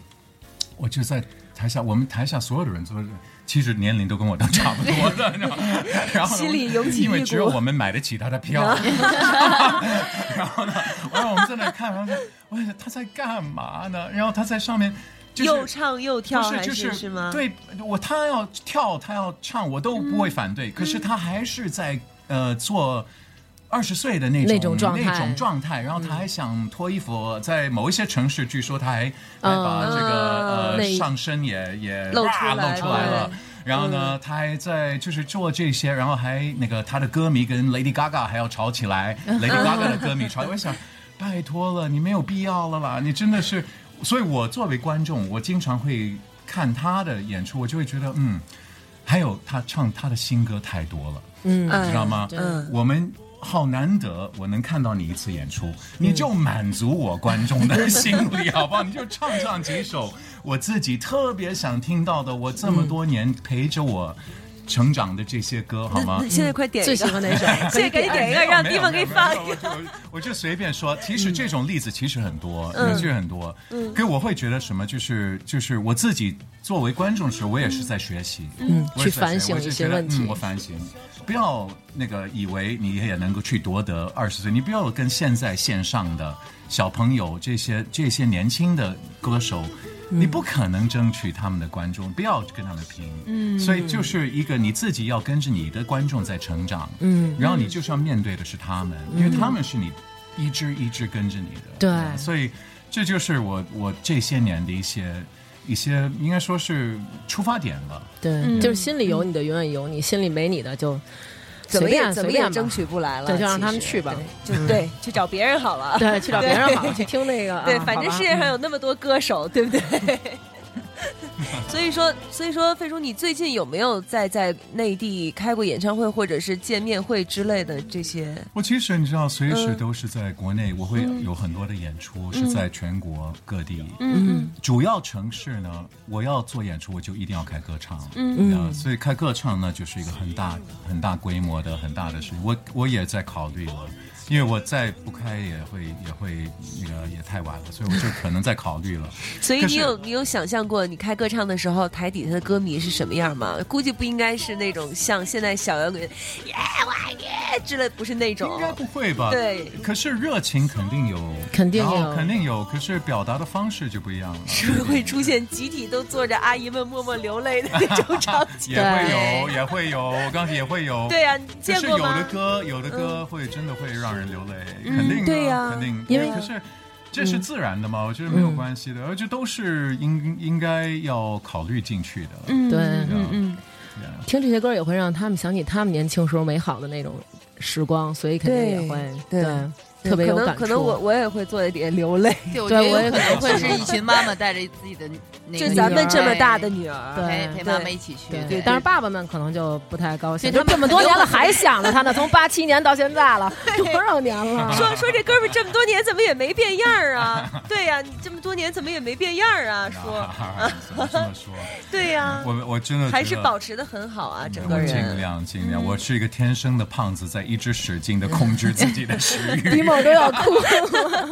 我就在台下，我们台下所有的人都是，其实年龄都跟我都差不多的，然后心里涌起因为只有我们买得起他的票，然后呢，然后我们在那看，然后说，我想他在干嘛呢？然后他在上面。就是又唱又跳还不是就是是吗？，对我，他要跳，他要唱，我都不会反对。可是他还是在呃做二十岁的那种那种状态那种状态，然后他还想脱衣服，在某一些城市，据说他还还把这个呃上身也也露出来露出来了。然后呢，他还在就是做这些，然后还那个他的歌迷跟 Lady Gaga 还要吵起来，Lady Gaga 的歌迷吵，我想拜托了，你没有必要了啦，你真的是，所以我作为观众，我经常会看他的演出，我就会觉得嗯，还有他唱他的新歌太多了，嗯，你知道吗？嗯我们。好难得，我能看到你一次演出，你就满足我观众的心理，好不好？你就唱唱几首我自己特别想听到的，我这么多年陪着我成长的这些歌，好吗？现在快点一个，最喜欢哪首？现在赶紧点一个，让地方给你放一个我就随便说，其实这种例子其实很多，嗯其实很多。嗯，可我会觉得什么，就是就是我自己作为观众的时候，我也是在学习，嗯去反省一些问题嗯，我反省。不要那个以为你也能够去夺得二十岁，你不要跟现在线上的小朋友这些这些年轻的歌手，你不可能争取他们的观众，不要跟他们拼。嗯，所以就是一个你自己要跟着你的观众在成长，嗯，然后你就是要面对的是他们，因为他们是你一直一直跟着你的，对。所以这就是我我这些年的一些一些应该说是出发点吧。对，就是心里有你的永远有你，心里没你的就怎么随便也怎么随便吧也争取不来了，对就让他们去吧对就对，去找别人好了。对，去找别人好，去听那个。对，反正世界上有那么多歌手，对不对？所以说，所以说，费叔，你最近有没有在在内地开过演唱会，或者是见面会之类的这些？我其实你知道，随时嗯都是在国内，我会有很多的演出是在全国各地。嗯主要城市呢，我要做演出，我就一定要开歌唱。嗯呃所以开歌唱呢，就是一个很大、很大规模的、很大的事情。我我也在考虑了，因为我再不开也会也会那个也太晚了，所以我就可能在考虑了。所以你有你有想象过你开歌唱的时候，台底下的歌迷是什么样吗？估计不应该是那种像现在小摇滚耶我爱你之类，不是那种应。该不会吧？对可是热情肯定有，肯定有肯定有。可是表达的方式就不一样了。是不是会出现集体都坐着阿姨们默默流泪的那种 场景？也会有，也会有，我刚才也会有。对啊，你可是有见过吗？的歌，有的歌会真的会让让人流泪，肯定啊对呀肯定。因为可是这是自然的嘛，我觉得没有关系的，而且都是应应该要考虑进去的。嗯对嗯嗯，听这些歌也会让他们想起他们年轻时候美好的那种时光，所以肯定也会对。对特别有可能感触。可能我我也会做一点流泪。对，我觉得对我也可能会是一群妈妈带着自己的那个就咱们这么大的女女儿，对陪陪妈妈一起去，对对，但是爸爸们可能就不太高兴，就这么多年了还想着他呢，从八七年到现在了，多少年了？说说这哥们这么多年怎么也没变样儿啊？对呀、你这么多年怎么也没变样儿啊？说，啊怎么这么说？对呀、我我真的还是保持的很好啊，整个人尽。量尽量，我是一个天生的胖子，在一直使劲的控制自己的食欲。比某都要哭。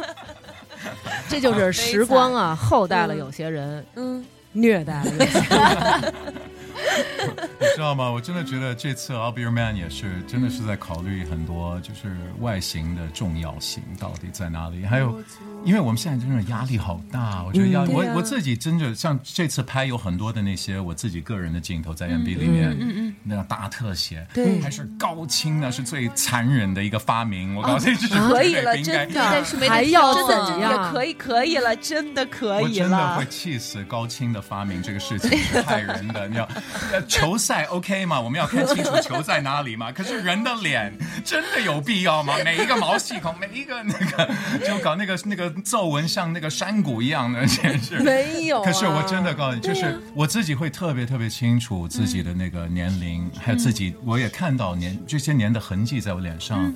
这就是时光啊，厚待了有些人，嗯，虐待了有些人。你知道吗？我真的觉得这次《I'll Be Your Man》也是真的是在考虑很多，就是外形的重要性到底在哪里？还有，因为我们现在真的压力好大，我觉得压、对啊我我自己真的像这次拍有很多的那些我自己个人的镜头在 MV 里面，嗯嗯，那个大特写，对还是高清呢，是最残忍的一个发明。我告诉你，这是可以了，真的，但是没得还要挑啊真的也怎样？可以，可以了，真的可以我真的会。气死高清的发明这个事情是害人的。你要呃 球赛 OK 嘛？我们要看清楚球在哪里嘛？可是人的脸真的有必要吗？每一个毛细孔，每一个那个就搞那个那个皱纹像那个山谷一样的，简直没有啊可是我真的告诉你，就是我自己会特别特别清楚自己的那个年龄，还有自己，我也看到年这些年的痕迹在我脸上。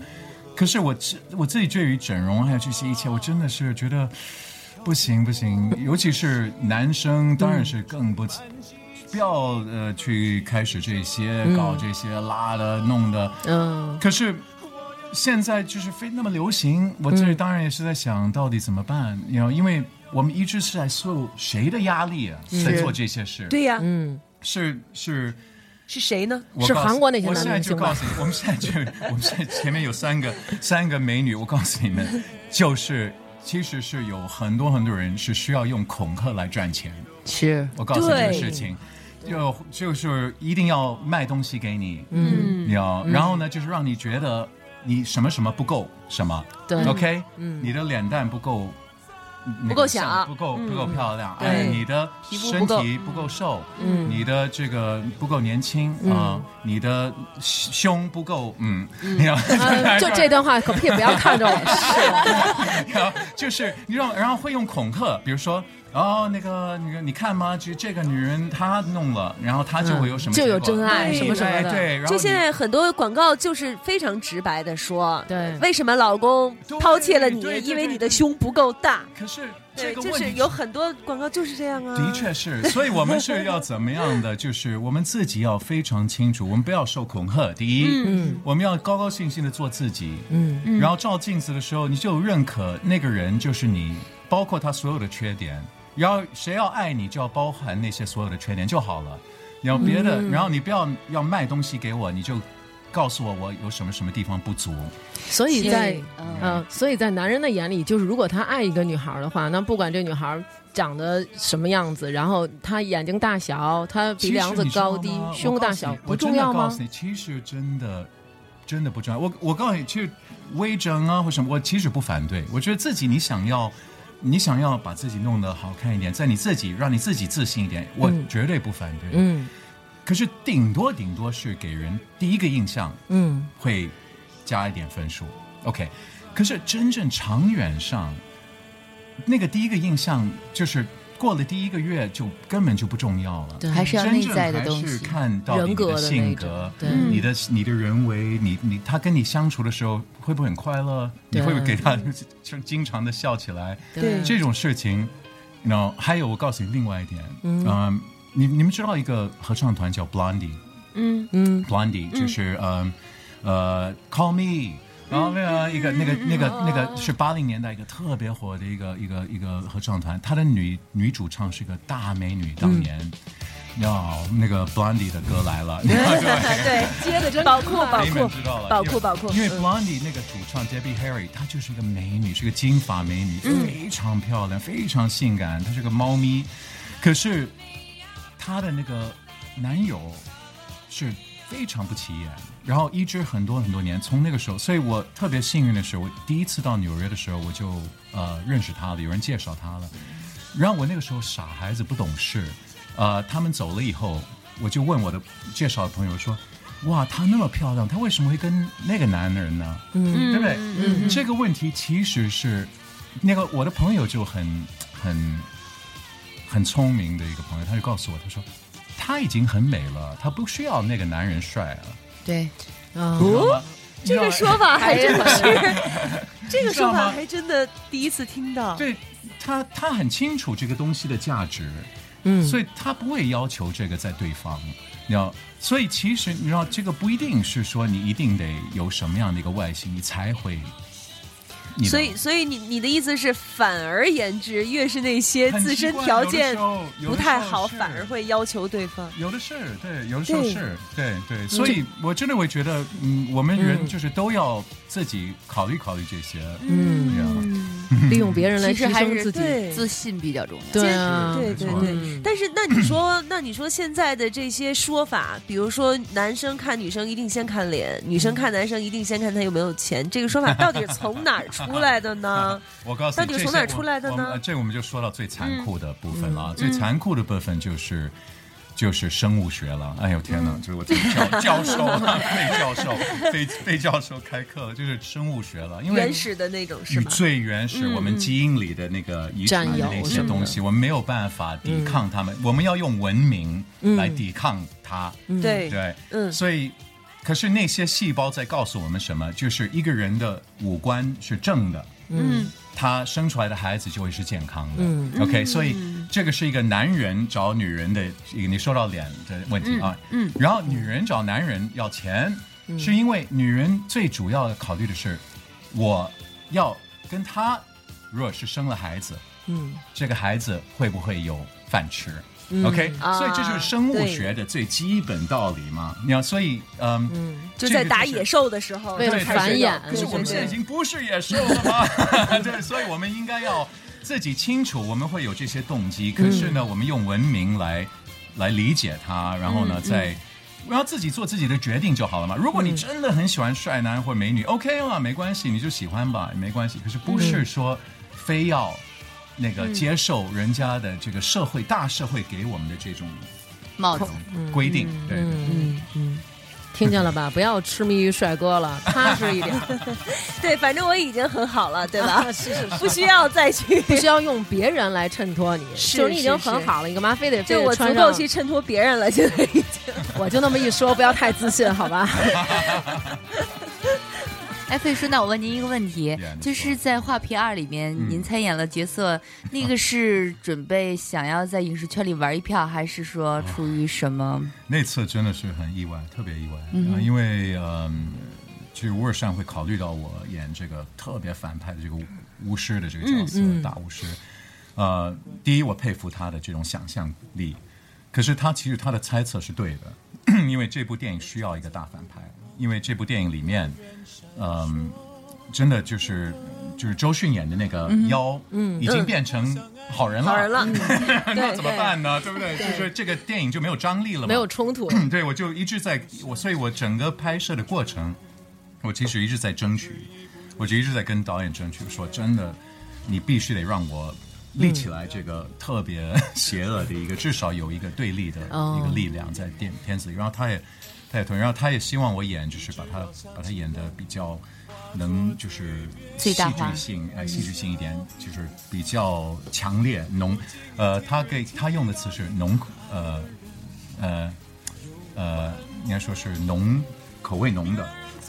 可是我自我自己对于整容还有这些一切，我真的是觉得不行不行，尤其是男生，当然是更不。不要呃去开始这些搞这些拉的弄的，嗯，可是现在就是非那么流行，我这当然也是在想到底怎么办，你知道，因为我们一直是在受谁的压力啊，在做这些事，对呀、嗯，是是。是谁呢？是韩国那些我现在男明星吧就告诉你，我们现在就我们现在前面有三个三个美女，我告诉你们，就是其实是有很多很多人是需要用恐吓来赚钱。是。我告诉你这个事情，就就是一定要卖东西给你，嗯。你要，然后呢，就是让你觉得你什么什么不够什么，对，OK，嗯。你的脸蛋不够。那个不够小像不够不够漂亮，对哎，你的身体不够瘦，嗯你的这个不够年轻啊，你的胸不够，嗯，你要啊，就这段话可不可以不要看着我，是 然后就是你让，然后会用恐吓，比如说，哦，那个那个，你看吗？就这个女人她弄了，然后她就会有什么、就有真爱什么什么的，对对，然后就现在很多广告就是非常直白的说，对为什么老公抛弃了你因为你的胸不够大。可是对，就是有很多广告就是这样啊。的确是，所以我们是要怎么样的？就是 我们自己要非常清楚，我们不要受恐吓。第一，嗯我们要高高兴兴的做自己，嗯然后照镜子的时候，你就认可那个人就是你，包括他所有的缺点。然后谁要爱你，就要包含那些所有的缺点就好了。你要别的，然后你不要要卖东西给我，你就告诉我我有什么什么地方不足。所以在嗯嗯，所以在男人的眼里，就是如果他爱一个女孩的话，那不管这女孩长得什么样子，然后她眼睛大小，她鼻梁子高低胸大小，不重要吗的告诉？你，其实真的真的不重要。我我告诉你，其实微整啊或什么，我其实不反对。我觉得自己你想要。你想要把自己弄得好看一点，在你自己让你自己自信一点，我嗯绝对不反对。嗯可是顶多顶多是给人第一个印象嗯会加一点分数，OK。可是真正长远上，那个第一个印象就是过了第一个月就根本就不重要了。对还是要内真正在的东西。是看到你人格的性种格，对你的你的人为，你你他跟你相处的时候会不会很快乐？你会不会给他就经常的笑起来？对这种事情，然后还有我告诉你另外一点，嗯嗯，你你们知道一个合唱团叫 Blondie。嗯，嗯 Blondie，就是嗯呃，Call Me，然后那个一个那个那个那个是八零年代一个特别火的一个一个一个合唱团，她的女女主唱是个大美女，当年。要那个 Blondie 的歌来了，对，对，接的真宝库宝库宝库。宝库因为嗯 Blondie 那个主唱 Debbie Harry，她就是一个美女，是个金发美女，嗯。非常漂亮，非常性感，她是个猫咪。可是她的那个男友是非常不起眼，然后一直很多很多年，从那个时候，所以我特别幸运的是，我第一次到纽约的时候，我就呃认识他了，有人介绍他了。然后我那个时候傻孩子不懂事，呃，他们走了以后，我就问我的介绍的朋友说：“哇，她那么漂亮，她为什么会跟那个男人呢？嗯，对不对？嗯，这个问题其实是那个我的朋友就很很很聪明的一个朋友，他就告诉我，他说她已经很美了，她不需要那个男人帅了。对，啊你知道吗这个说法还真的是，这个说法还真的第一次听到。对他，他很清楚这个东西的价值，嗯所以他不会要求这个在对方，你知道。所以其实你知道，这个不一定是说你一定得有什么样的一个外形，你才会。所以，所以你你的意思是，反而言之，越是那些自身条件不太好，反而会要求对方。有的是，对，有的时候是，对对，所以我真的会觉得，嗯，我们人嗯。就是都要自己考虑考虑这些，嗯。这样。利用别人来还是提升自己。自信比较重要。对啊，对对对。嗯。但是，那你说，那你说现在的这些说法，比如说男生看女生一定先看脸，女生看男生一定先看他有没有钱，这个说法到底是从哪儿出来的呢？我告诉你，到底从哪儿出来的呢？这我们就说到最残酷的部分了最残酷的部分就是。就是生物学了，哎呦天嗯。哪！就是我这个教 教授、费教授、费费教授开课了，就是生物学了，因为原始的那种？最原始我们基因里的那个遗传的那些东西，我们没有办法抵抗他们，我们要用文明来抵抗它。对，对，嗯。所以，可是那些细胞在告诉我们什么？就是一个人的五官是正的，嗯，他生出来的孩子就会是健康的。嗯 OK，所以这个是一个男人找女人的一个，你说到脸的问题啊。嗯然后女人找男人要钱，是因为女人最主要的考虑的是，我要跟他，如果是生了孩子，嗯这个孩子会不会有饭吃？嗯 OK，、啊所以这就是生物学的最基本道理嘛。你要，所以嗯，嗯，就在打野兽的时候，为了对繁衍可是我们现在已经不是野兽了吗？对，所以我们应该要自己清楚，我们会有这些动机。可是呢，我们用文明来来理解它，然后呢，再。我要自己做自己的决定就好了嘛。如果你真的很喜欢帅男或美女、o k 啊，没关系，你就喜欢吧，也没关系。可是不是说非要那个接受人家的这个社会大社会给我们的这种帽子，规定，对对对。嗯嗯，听见了吧？不要痴迷于帅哥了，踏实一点，对，反正我已经很好了，对吧？是是是不需要再去，不需要用别人来衬托你，是就是你已经很好了，你干嘛非得非就我足够去衬托别人了，现在已经。我就那么一说，不要太自信，好吧？哎，费叔，那我问您一个问题，就是在《画皮二》里面，嗯您参演了角色，那个 是准备想要在影视圈里玩一票，还是说出于什么？那次真的是很意外，特别意外，因为嗯，其实乌尔善会考虑到我演这个特别反派的这个巫巫师的这个角色，嗯嗯大巫师。呃，第一，我佩服他的这种想象力，可是他其实他的猜测是对的，因为这部电影需要一个大反派，因为这部电影里面，嗯、真的就是就是周迅演的那个妖，嗯，已经变成好人了，好人了，那怎么办呢？对。不对？就是这个电影就没有张力了嘛，没有冲突，对，我就一直在我，所以我整个拍摄的过程，我其实一直在争取，我就一直在跟导演争取，说真的，你必须得让我立起来这个特别邪恶的一个，至少有一个对立的哦一个力量在电片子里。然后他也他也同意，然后他也希望我演，就是把他把他演的比较。能就是戏剧性，哎，戏剧性一点，就是比较强烈浓，呃，他给他用的词是浓，呃，呃，呃，应该说是浓口味浓的，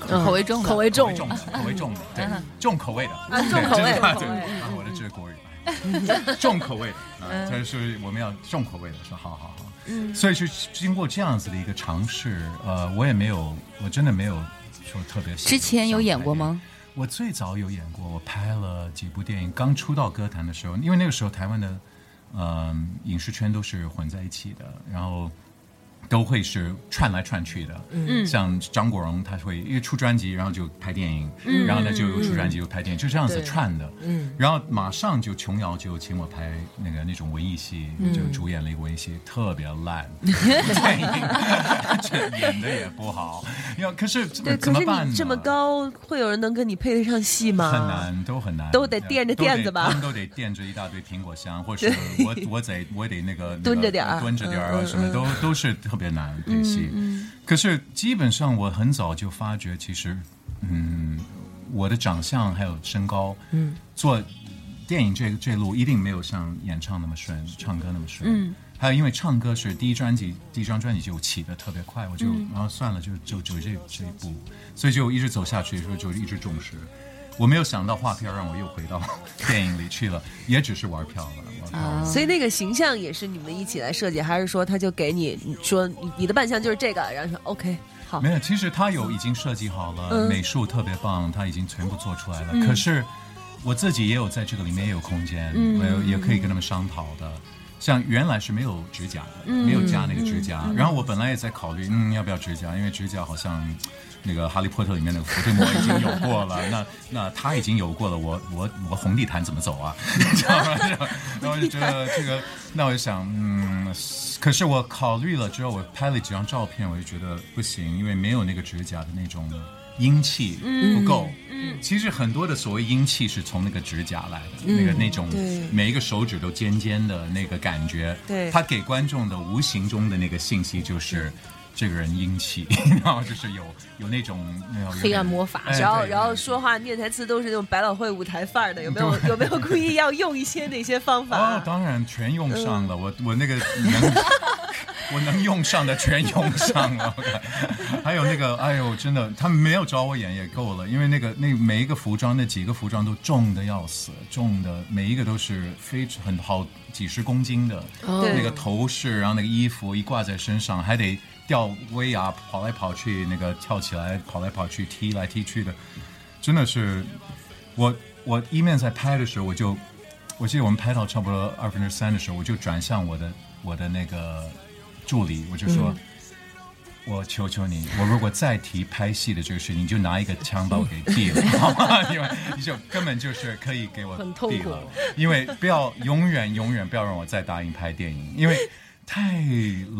嗯口味重的。口味重口味，重的，口味重的，对，重口味的，啊重口味。对重口对，啊我的这个国语，哎 重口味的，啊，他是我们要重口味的，说好好好，嗯，所以是经过这样子的一个尝试，呃，我也没有，我真的没有说特别喜之前有演过吗？我最早有演过，我拍了几部电影。刚出道歌坛的时候，因为那个时候台湾的，嗯、影视圈都是混在一起的。然后都会是串来串去的。嗯，像张国荣他会因为出专辑，然后就拍电影，然后呢就又出专辑又拍电影，就这样子串的。嗯，然后马上就琼瑶就请我拍那个那种文艺戏，就主演了一个文艺戏，特别烂，电影这演的也不好。要可是对，可是怎么办呢？你这么高，会有人能跟你配得上戏吗？很难，都很难，都得垫着垫子吧都得他们都得垫着一大堆苹果香，或者是我 我得我得那个蹲着点儿蹲着点儿啊，什么都都是特别难配戏。可是基本上我很早就发觉，其实嗯，我的长相还有身高，嗯，做电影这这路一定没有像演唱那么顺，唱歌那么顺。嗯，还有因为唱歌是第一专辑，第一张专辑就起的特别快，我就、然后算了，就就就这这一步，所以就一直走下去，说就一直重视。我没有想到画片让我又回到 电影里去了，也只是玩票了。啊所以那个形象也是你们一起来设计，还是说他就给你你说你你的扮相就是这个，然后说 OK 好没有，其实他有已经设计好了，嗯美术特别棒，他已经全部做出来了。可是我自己也有在这个里面也有空间，嗯我也可以跟他们商讨的。像原来是没有指甲的，嗯没有加那个指甲。然后我本来也在考虑，嗯，要不要指甲？因为指甲好像那个《哈利波特》里面的伏地魔已经有过了，那那他已经有过了，我我我红地毯怎么走啊？知道吗？然后我就觉得这个，那我就想，嗯，可是我考虑了之后，我拍了几张照片，我就觉得不行，因为没有那个指甲的那种阴气不够。嗯，其实很多的所谓阴气是从那个指甲来的，那个那种每一个手指都尖尖的那个感觉，对它给观众的无形中的那个信息就是。这个人英气，然后就是有有那种那种黑暗魔法。哎然后然后说话念台词都是那种百老汇舞台范儿的，有没有 有没有故意要用一些哪些方法？哦，当然全用上了，我我那个能我能用上的全用上了，还有那个，哎呦，真的，他们没有找我演也够了，因为那个那每一个服装，那几个服装都重的要死，重的每一个都是非常很好几十公斤的，哦。那个头饰，然后那个衣服一挂在身上，还得吊威亚跑来跑去，那个跳起来跑来跑去，踢来踢去的，真的是我我一面在拍的时候，我就我记得我们拍到差不多二分之三的时候，我就转向我的我的那个助理，我就说。我求求你，我如果再提拍戏的这个事情，你就拿一个枪把我给毙了，好吗？因为你就根本就是可以给我毙了，因为不要永远永远不要让我再答应拍电影，因为太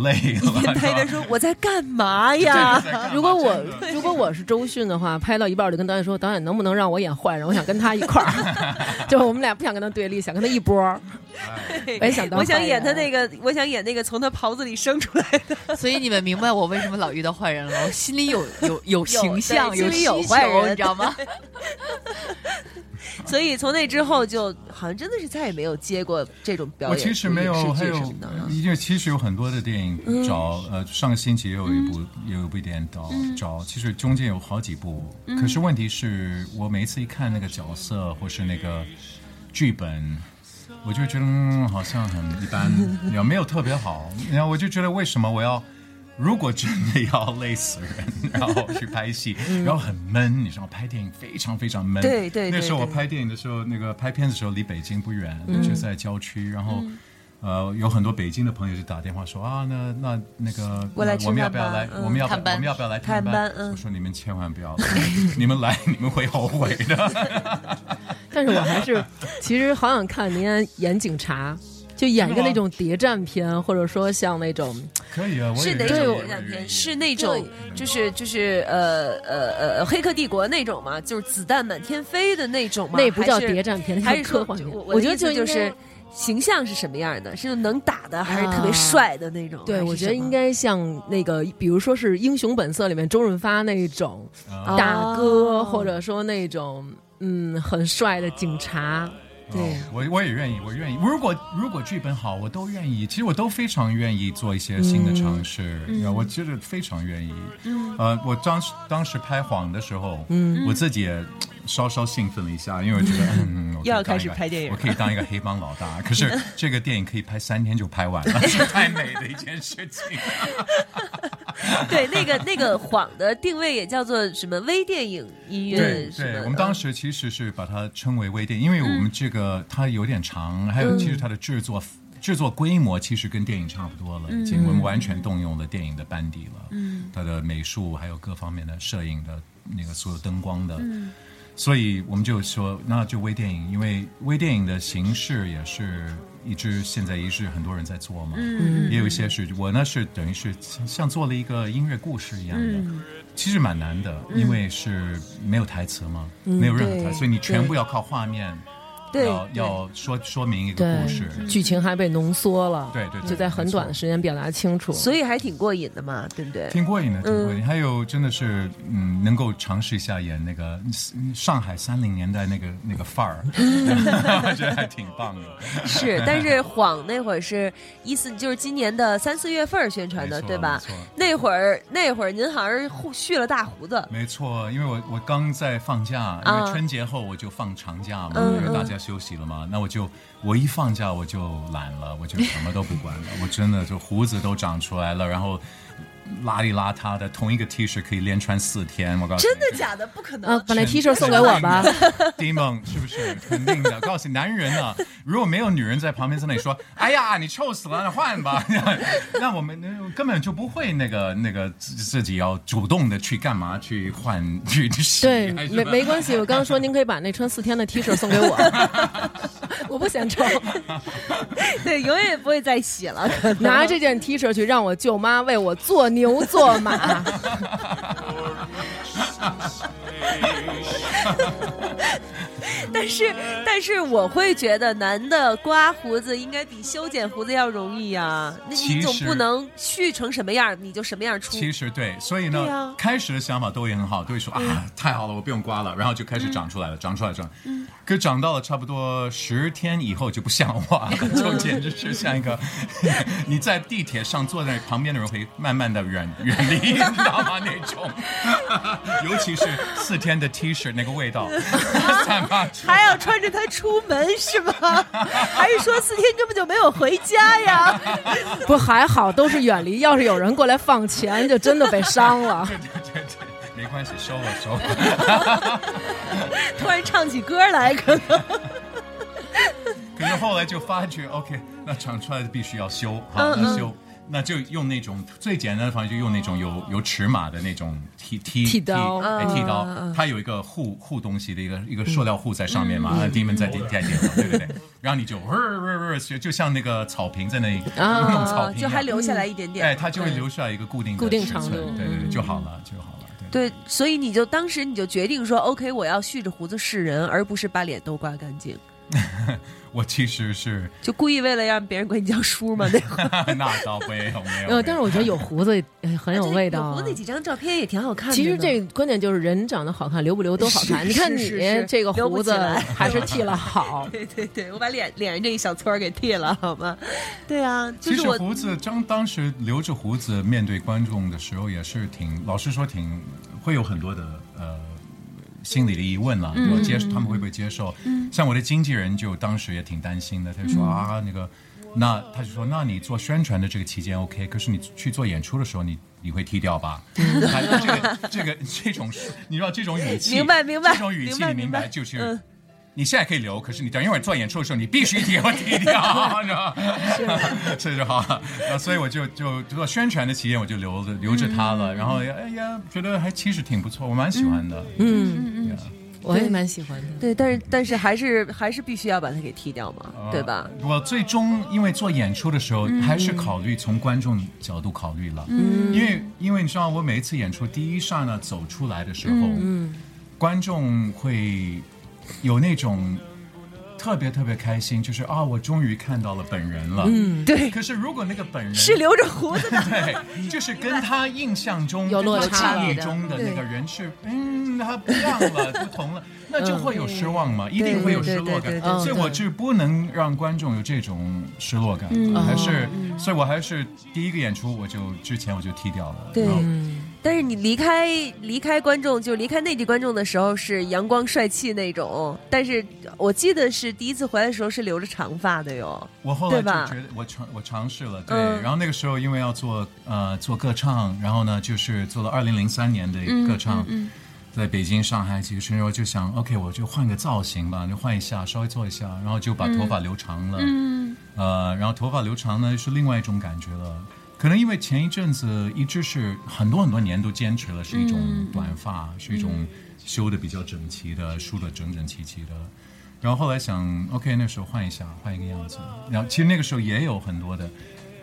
累了。一边拍一边说我在干嘛呀？如果我如果我是周迅的话，拍到一半我就跟导演说，导演能不能让我演坏人？我想跟他一块儿，就我们俩不想跟他对立，想跟他一波儿。我也想当我想演他那个，我想演那个从他袍子里生出来的。所以你们明白我为什么老遇到坏人了？我心里有有有形象，对心里有需求坏人你知道吗？所以从那之后，就好像真的是再也没有接过这种表演我。其实没有，还有因为其实有很多的电影找、呃，上个星期也有一部，也有一部电影找、找，其实中间有好几部，可是问题是我每一次一看那个角色或是那个剧本。我就觉得、嗯、好像很一般，也没有特别好。然后我就觉得为什么我要，如果真的要累死人，然后去拍戏，然后很闷，你知道，拍电影非常非常闷。对对对那时候我拍电影的时候，那个拍片子的时候离北京不远，就在郊区，然后。呃，有很多北京的朋友就打电话说啊，那那那个，我们要不要来？嗯我们要不我们要不要来探班班嗯我说你们千万不要来，你们来你们会后悔的。但是我还是其实好想看您演警察，就演一个那种谍战片，或者说像那种可以啊，我是哪种谍战片？是那种就是就是呃呃呃《黑客帝国》那种吗？就是子弹满天飞的那种吗？那不叫还是谍战片，那还是科幻片。我我觉得就就是。形象是什么样的？是能打的，还是特别帅的那种？对，我觉得应该像那个，比如说是《英雄本色》里面周润发那种啊大哥，哦或者说那种嗯很帅的警察。对哦我我也愿意，我愿意。如果如果剧本好，我都愿意。其实我都非常愿意做一些新的尝试，嗯我其实非常愿意。呃，我当时当时拍《谎》的时候，嗯，我自己也稍稍兴奋了一下，因为我觉得，嗯，又要开始拍电影我可以当一个黑帮老大。可是 这个电影可以拍三天就拍完了，是太美的一件事情。对那个那个谎的定位也叫做什么微电影音乐？对，我们当时其实是把它称为微电影，因为我们这个它有点长，还有其实它的制作制作规模其实跟电影差不多了，已经我们完全动用了电影的班底了，嗯，它的美术还有各方面的摄影的那个所有灯光的，所以我们就说那就微电影，因为微电影的形式也是一直现在也是很多人在做嘛，嗯，也有一些是我呢是等于是像做了一个音乐故事一样的。其实蛮难的，因为是没有台词嘛，没有任何台词，所以你全部要靠画面，要要说说明一个故事，剧情还被浓缩了，对对，就在很短的时间表达清楚，所以还挺过瘾的嘛，对不对？挺过瘾的，挺过瘾。还有真的是，嗯，能够尝试一下演那个上海三零年代那个那个范儿，我觉得还挺棒的。是，但是晃那会儿是一四，就是今年的三四月份宣传的，对吧？那会儿那会儿您好像是蓄了大胡子，没错，因为我我刚在放假，因为春节后我就放长假嘛，因为大家休息了吗，那我就我一放假我就懒了，我就什么都不管了，我真的就胡子都长出来了，然后。邋里邋遢的，同一个 T 恤可以连穿四天，我告诉你，真的假的？不可能！把那 T 恤送给我吧，Demon 是不是？肯定的。告诉你，男人啊，如果没有女人在旁边在那里说：“哎呀，你臭死了，那换吧。” 那我们根本就不会那个那个自己要主动的去干嘛去换去洗。对，没 没关系。我刚刚说您可以把那穿四天的 T 恤送给我，我不嫌臭。对，永远也不会再洗了。拿这件 T 恤去让我舅妈为我做。牛做马，但是但是我会觉得男的刮胡子应该比修剪胡子要容易呀。那你总不能蓄成什么样你就什么样出。其实对，所以呢，开始的想法都会很好，都会说啊，太好了，我不用刮了，然后就开始长出来了，长出来长。可长到了差不多十天以后就不像话了，就简直是像一个 你在地铁上坐在旁边的人会慢慢的远远离，你知道吗？那种，尤其是四天的 T 恤那个味道，散发出还要穿着它出门是吗？还是说四天根本就没有回家呀？不还好，都是远离。要是有人过来放钱，就真的被伤了。对对对对。没关系，收了收了。突然唱起歌来，可能。可是后来就发觉，OK，那长出来的必须要修，好，那修，那就用那种最简单的方式，就用那种有有尺码的那种剃剃剃刀，哎，剃刀，它有一个护护东西的一个一个塑料护在上面嘛，低门在底在底，对对对，然后你就，就像那个草坪在那里 弄草坪，就还留下来一点点，哎，它就会留下来一个固定固定长度，对对对，就好了就好了。对，所以你就当时你就决定说，OK，我要蓄着胡子示人，而不是把脸都刮干净。我其实是就故意为了让别人管你叫叔嘛，那 那倒没有没有。但是我觉得有胡子很有味道。有胡子那几张照片也挺好看的。其实这关键就是人长得好看，留不留都好看。你看你这个胡子还是剃了好。对对对，我把脸脸上这一小撮给剃了，好吗？对啊，其实胡子当当时留着胡子面对观众的时候，也是挺老实说挺会有很多的呃。心里的疑问了，我接他们会不会接受？像我的经纪人就当时也挺担心的，他就说啊，那个，那他就说，那你做宣传的这个期间 OK，可是你去做演出的时候，你你会剃掉吧？这个这个这种，你知道这种语气，明白明白，这种语气你明白就是。你现在可以留，可是你等一会儿做演出的时候，你必须给我剃掉，知道吗？这就好了。所以我就就做宣传的期间，我就留着留着它了。然后哎呀，觉得还其实挺不错，我蛮喜欢的。嗯嗯，我也蛮喜欢的。对，但是但是还是还是必须要把它给剃掉嘛，对吧？我最终因为做演出的时候，还是考虑从观众角度考虑了。嗯，因为因为你知道，我每一次演出第一刹那走出来的时候，嗯，观众会。有那种特别特别开心，就是啊，我终于看到了本人了。嗯，对。可是如果那个本人是留着胡子的，对，就是跟他印象中、有落差记忆中的那个人是，嗯，他不一样了，不同了，那就会有失望嘛，一定会有失落感。所以我就不能让观众有这种失落感，还是，所以我还是第一个演出我就之前我就剃掉了。对。但是你离开离开观众，就离开内地观众的时候是阳光帅气那种。但是我记得是第一次回来的时候是留着长发的哟。我后来就觉得我尝我尝试了，对。然后那个时候因为要做呃做歌唱，然后呢就是做了二零零三年的歌唱，在北京、上海几个城市，我就想 OK，我就换个造型吧，就换一下，稍微做一下，然后就把头发留长了。呃，然后头发留长呢是另外一种感觉了。可能因为前一阵子一直是很多很多年都坚持了是一种短发，是一种修的比较整齐的，梳的整整齐齐的。然后后来想，OK，那时候换一下，换一个样子。然后其实那个时候也有很多的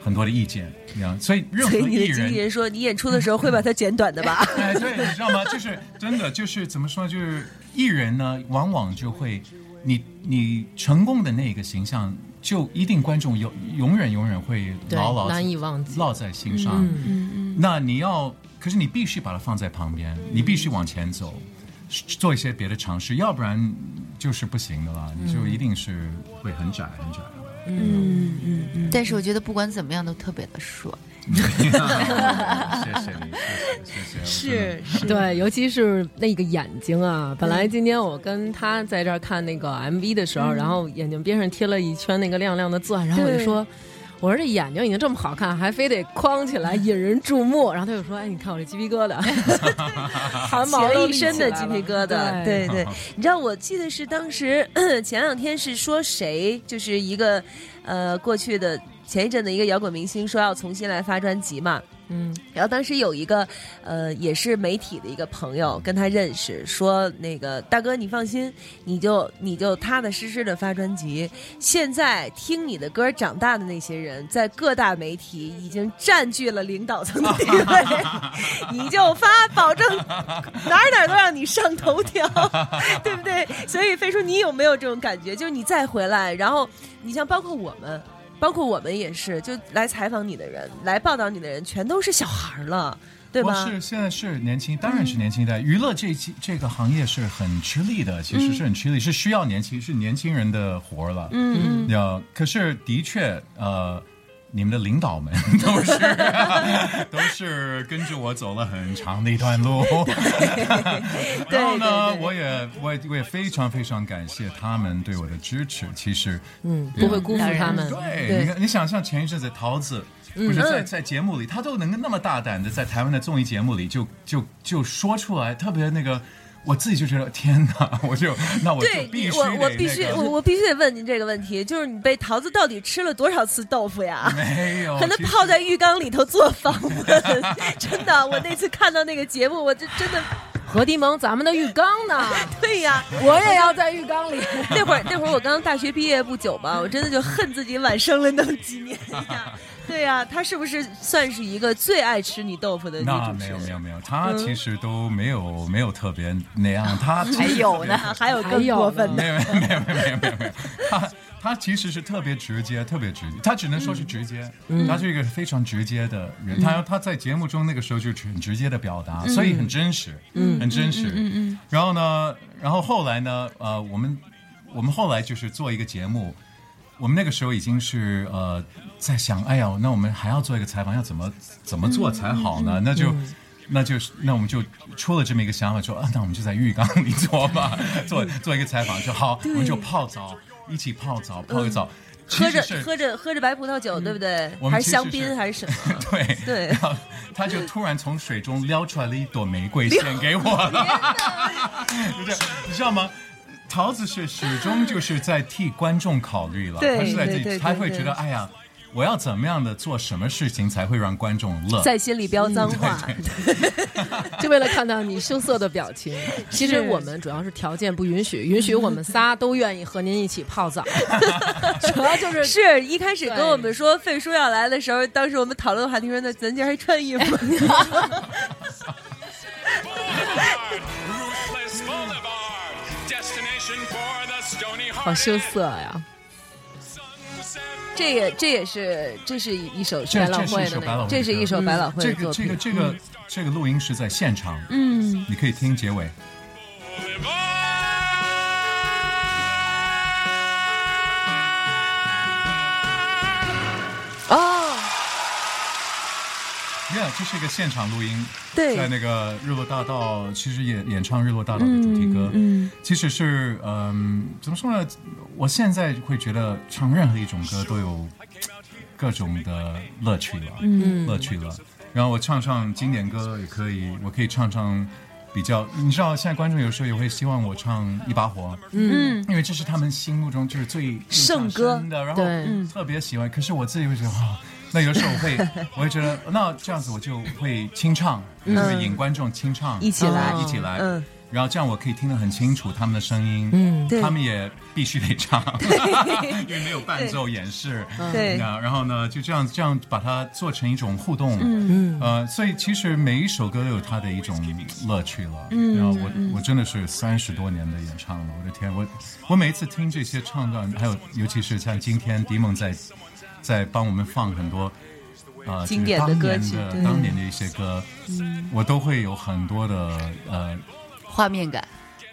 很多的意见，这样，所以任何所以你的经纪人说，你演出的时候会把它剪短的吧？哎，对，你知道吗？就是真的，就是怎么说？就是艺人呢，往往就会，你你成功的那个形象，就一定观众永永远永远会牢牢难以忘记烙在心上。嗯嗯。那你要，可是你必须把它放在旁边，你必须往前走，做一些别的尝试，要不然就是不行的啦。你就一定是会很窄很窄嗯嗯嗯。但是我觉得不管怎么样都特别的帅。是是，对，尤其是那个眼睛啊！本来今天我跟他在这儿看那个 MV 的时候，然后眼睛边上贴了一圈那个亮亮的钻，然后我就说。我说这眼睛已经这么好看，还非得框起来引人注目。然后他就说：“哎，你看我这鸡皮疙瘩，汗毛一身的鸡皮疙瘩。对对，你知道，我记得是当时前两天是说谁，就是一个呃过去的前一阵的一个摇滚明星说要重新来发专辑嘛。嗯，然后当时有一个呃也是媒体的一个朋友跟他认识，说那个大哥你放心，你就你就踏踏实实的发专辑。现在听你的歌长大的那些人，在各大媒体已经占据了领导层的地位，你就发，保证哪儿哪儿都让你上头条，对不对？所以飞叔，你有没有这种感觉？就是你再回来，然后你像包括我们。包括我们也是，就来采访你的人，来报道你的人，全都是小孩了，对我吧？是现在是年轻，当然是年轻一代。娱乐这这这个行业是很吃力的，其实是很吃力，是需要年轻，是年轻人的活了。嗯嗯，要可是的确，呃，你们的领导们 都是 都是跟着我走了很长的一段路。然后呢，我也我也我也非常非常感谢他们对我的支持。其实，嗯，不会辜负他们。对，对你看，你想象前一阵子桃子。不是在在节目里，他都能够那么大胆的在台湾的综艺节目里就就就说出来，特别那个，我自己就觉得天哪，我就那我就对必须我我必须我我必须得问您这个问题，就是你被桃子到底吃了多少次豆腐呀？没有，可能泡在浴缸里头做访问，真的，我那次看到那个节目，我这真的，何迪蒙，咱们的浴缸呢？对呀，我也要在浴缸里。那会儿那会儿我刚大学毕业不久吧，我真的就恨自己晚生了那么几年呀。对呀，他是不是算是一个最爱吃你豆腐的女那主持人？没有没有没有，他其实都没有没有特别那样，他 还有呢啊 还有更过分的没。有没有没有没有没有没有，他他其实是特别直接，特别直接，他只能说是直接，他是一个非常直接的人，他他在节目中那个时候就很直接的表达，所以很真实，嗯，很真实，嗯嗯，然后呢，然后后来呢，呃，我们我们后来就是做一个节目。我们那个时候已经是呃在想，哎呀，那我们还要做一个采访，要怎么怎么做才好呢？那就。那就是，那我们就出了这么一个想法，说啊，那我们就在浴缸里做吧，做做一个采访，就好，我们就泡澡，一起泡澡，泡个澡，喝着喝着喝着白葡萄酒，对不对？还是香槟还是什么？对对然后他就突然从水中撩出来了一朵玫瑰，献给我了，就是 你知道吗？桃子是始终就是在替观众考虑了，对他是在自己，对对对对他会觉得，哎呀，我要怎么样的做什么事情才会让观众乐？在心里飙脏话，就为了看到你羞涩的表情。其实我们主要是条件不允许，允许我们仨都愿意和您一起泡澡，主要就是是一开始跟我们说费叔要来的时候，当时我们讨论的话题说，那咱今儿还穿衣服。好羞涩呀。这也这也是这是一首百老汇的这是一首百老汇这个的作品。这个这个这个录音是在现场，嗯，你可以听结尾。哦，Yeah，这是一个现场录音，对在那个日落大道，其实演演唱日落大道的主题歌，嗯，其实是嗯，怎么说呢？我现在会觉得唱任何一种歌都有各种的乐趣了，嗯，乐趣了。然后我唱唱经典歌也可以，我可以唱唱比较，你知道现在观众有时候也会希望我唱《一把火》，嗯，因为这是他们心目中就是最圣歌的，然后特别喜欢。可是我自己会觉得啊。那有时候我会，我会觉得，那这样子我就会清唱，就是引观众清唱，一起来一起来，嗯。然后这样我可以听得很清楚他们的声音，嗯对他们也必须得唱，因为没有伴奏演示，对。那然后呢，就这样这样把它做成一种互动，嗯。呃，所以其实每一首歌都有它的一种乐趣了。嗯，然后我我真的是三十多年的演唱了，我的天，我我每一次听这些唱段，还有尤其是像今天迪梦在在帮我们放很多。呃，经典的歌曲对当年的当年的一些歌，我都会有很多的呃画面感。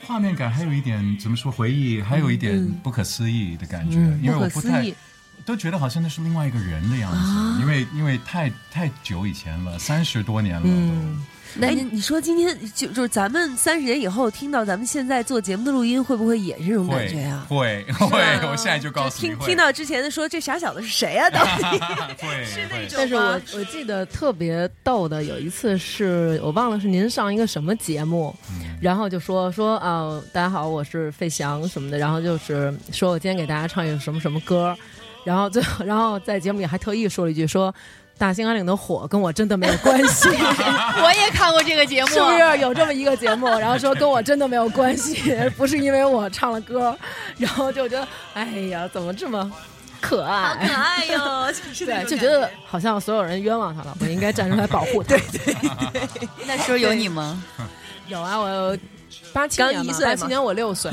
画面感，还有一点怎么说回忆，还有一点不可思议的感觉，因为我不太都觉得好像那是另外一个人的样子，啊因为因为太太久以前了，三十多年了都。哎，那您你说今天就就是咱们三十年以后听到咱们现在做节目的录音，会不会也是这种感觉呀、会会，我现在就告诉你，听听到之前的说这傻小子是谁啊？到底 是那种但是我我记得特别逗的，有一次是我忘了是您上一个什么节目，然后就说说啊、大家好，我是费翔什么的，然后就是说我今天给大家唱一个什么什么歌，然后最后然后在节目里还特意说了一句说。大兴安岭的火跟我真的没有关系，我也看过这个节目，是不是有这么一个节目？然后说跟我真的没有关系，不是因为我唱了歌，然后就觉得哎呀，怎么这么可爱？好可爱哟！对，就觉得好像所有人冤枉他了，我应该站出来保护他。对对对，那时候有你吗？有啊，我八七年八七年我六岁，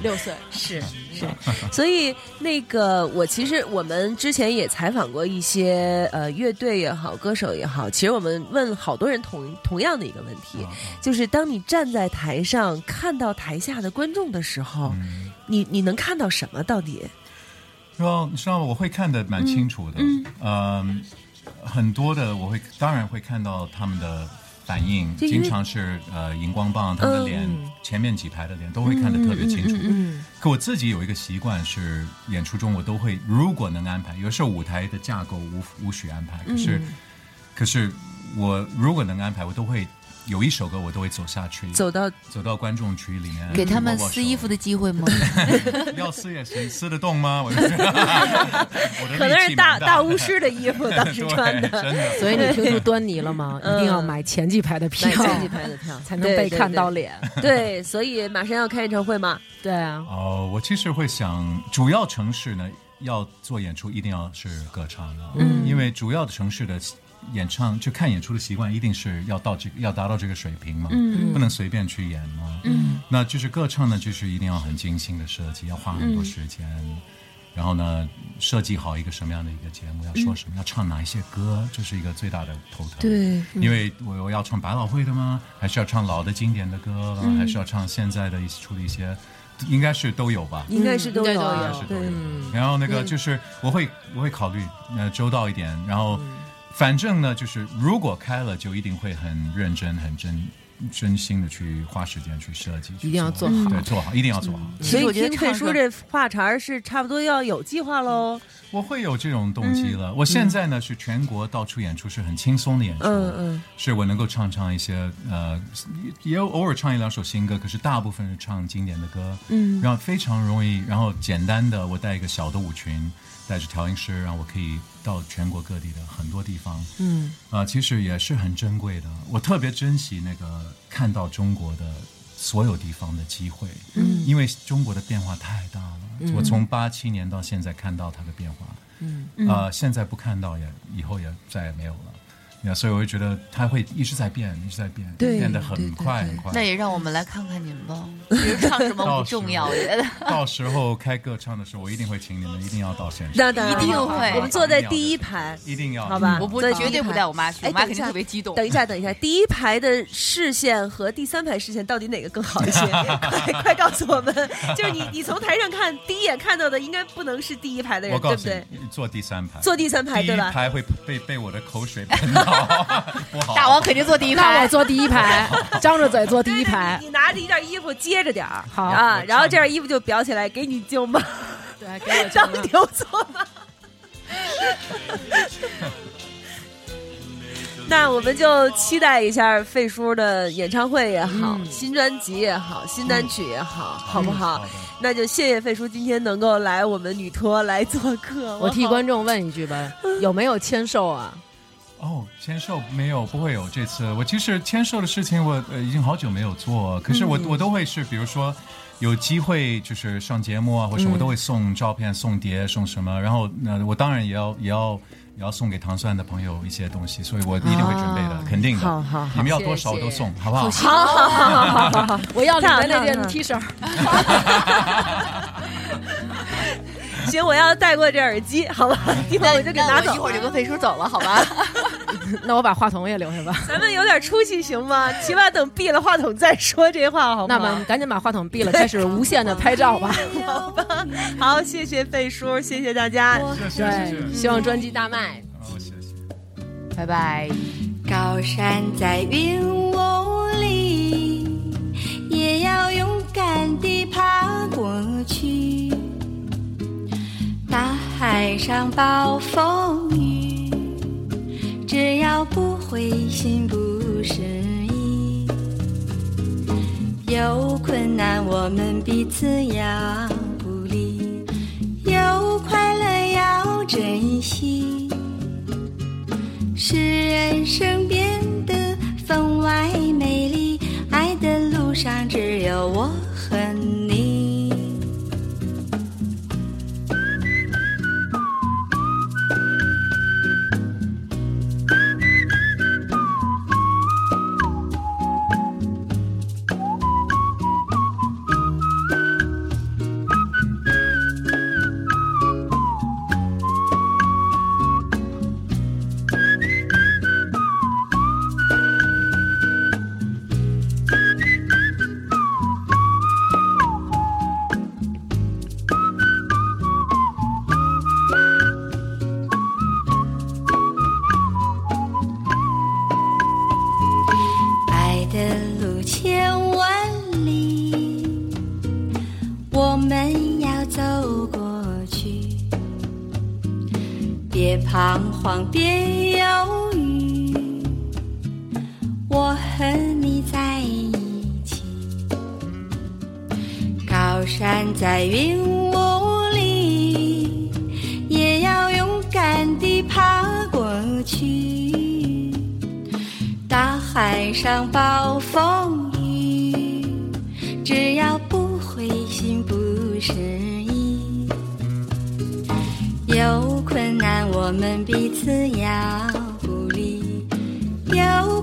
六岁。是是，所以那个我其实我们之前也采访过一些呃乐队也好，歌手也好，其实我们问好多人同同样的一个问题，就是当你站在台上看到台下的观众的时候，你你能看到什么？到底？说你知道吗？我会看得蛮清楚的，嗯，很多的我会当然会看到他们的反应，经常是呃荧光棒，他们的脸、前面几排的脸都会看得特别清楚。嗯可我自己有一个习惯是，演出中我都会，如果能安排，有时候舞台的架构无无需安排，可是、可是我如果能安排，我都会有一首歌我都会走下去，走到走到观众区里面，给他们撕衣服的机会吗？要撕也行，撕得动吗？我 我的可能是大大巫师的衣服 当时穿的，真的。所以你听出端倪了吗？一定要买前几排的票，买前几排的票才能被看到脸。对，所以马上要开演唱会吗，对啊，哦，我其实会想，主要城市呢要做演出，一定要是歌唱的，嗯，因为主要的城市的演唱就看演出的习惯，一定是要到这个要达到这个水平嘛，嗯，不能随便去演嘛，嗯，那就是歌唱呢，就是一定要很精心的设计，要花很多时间。然后呢，设计好一个什么样的一个节目，要说什么，要唱哪一些歌，这是一个最大的头疼。对，因为我我要唱百老汇的吗？还是要唱老的经典的歌了？还是要唱现在的一出的一些？应该是都有吧。应该是都有应该是，都对有。然后那个就是我会我会考虑呃周到一点，然后反正呢就是如果开了就一定会很认真很真真心的去花时间去设计，一定要做。好。对，做好一定要做好。所以我觉得听费叔这话茬儿是差不多要有计划喽。我会有这种动机了。我现在呢是全国到处演出，是很轻松的演出，嗯嗯。是我能够唱唱一些呃，也有偶尔唱一两首新歌，可是大部分是唱经典的歌，嗯，然后非常容易，然后简单的，我带一个小的舞群，带着调音师，然后我可以到全国各地的很多地方，嗯，啊、其实也是很珍贵的。我特别珍惜那个看到中国的所有地方的机会，嗯，因为中国的变化太大了。我从八七年到现在看到它的变化，嗯，呃，现在不看到也以后也再也没有了。呀，所以我就觉得它会一直在变，一直在变，对变得很快很快。那也让我们来看看你们吧。其实唱什么不重要，我觉得。到时候开歌唱的时候，我一定会请你们，一定要到现场，那当然一定会我们坐在第一排，一定要，好吧我绝对不带我妈去，哎我妈肯定特别激动。等一下，等一下，第一排的视线和第三排视线到底哪个更好一些？快快告诉我们！就是你，你从台上看，第一眼看到的应该不能是第一排的人，对我告诉不对？你，坐第三排，坐第三排第一对吧？排会被被我的口水喷到，不好。大王肯定坐第一那我排。坐第一排，张着嘴坐第一排你。拿着一件衣服接着点儿，好啊，然后这件衣服就裱起来，给你舅妈对，给我当牛做马。那我们就期待一下费叔的演唱会也好，新专辑也好，新单曲也好，好不好？好那就谢谢费叔今天能够来我们女托来做客。我替观众问一句吧，有没有签售啊？哦，签售没有，不会有这次。我其实签售的事情我，呃已经好久没有做，可是我、我都会是，比如说有机会就是上节目啊，或者我都会送照片、送碟、送什么。然后那、我当然也要也要也要送给糖蒜的朋友一些东西，所以我一定会准备的，肯定的。好好好你们要多少我都送，好不好？好好好好好好，我要你的那件 T 恤儿。行，我要戴过这耳机，好吧？一会儿我就给拿走一。会儿就跟费叔走了，好吧？那我把话筒也留下吧。咱们有点出息行吗？起码等闭了话筒再说这话，好不好？那么赶紧把话筒闭了，开始无限的拍照吧。好吧，好，谢谢费叔，谢谢大家。谢谢谢谢对，希望专辑大卖。好，谢谢。拜拜。高山在云雾里，也要勇敢地爬过去。大海上暴风雨，只要不灰心不失意。有困难我们彼此要鼓励，有快乐要珍惜。使人生变得分外美丽。爱的路上只有我和你。别彷徨，别犹豫，我和你在一起。高山在云雾里，也要勇敢地爬过去。大海上暴风雨，只要不灰心不失我们彼此要鼓励，有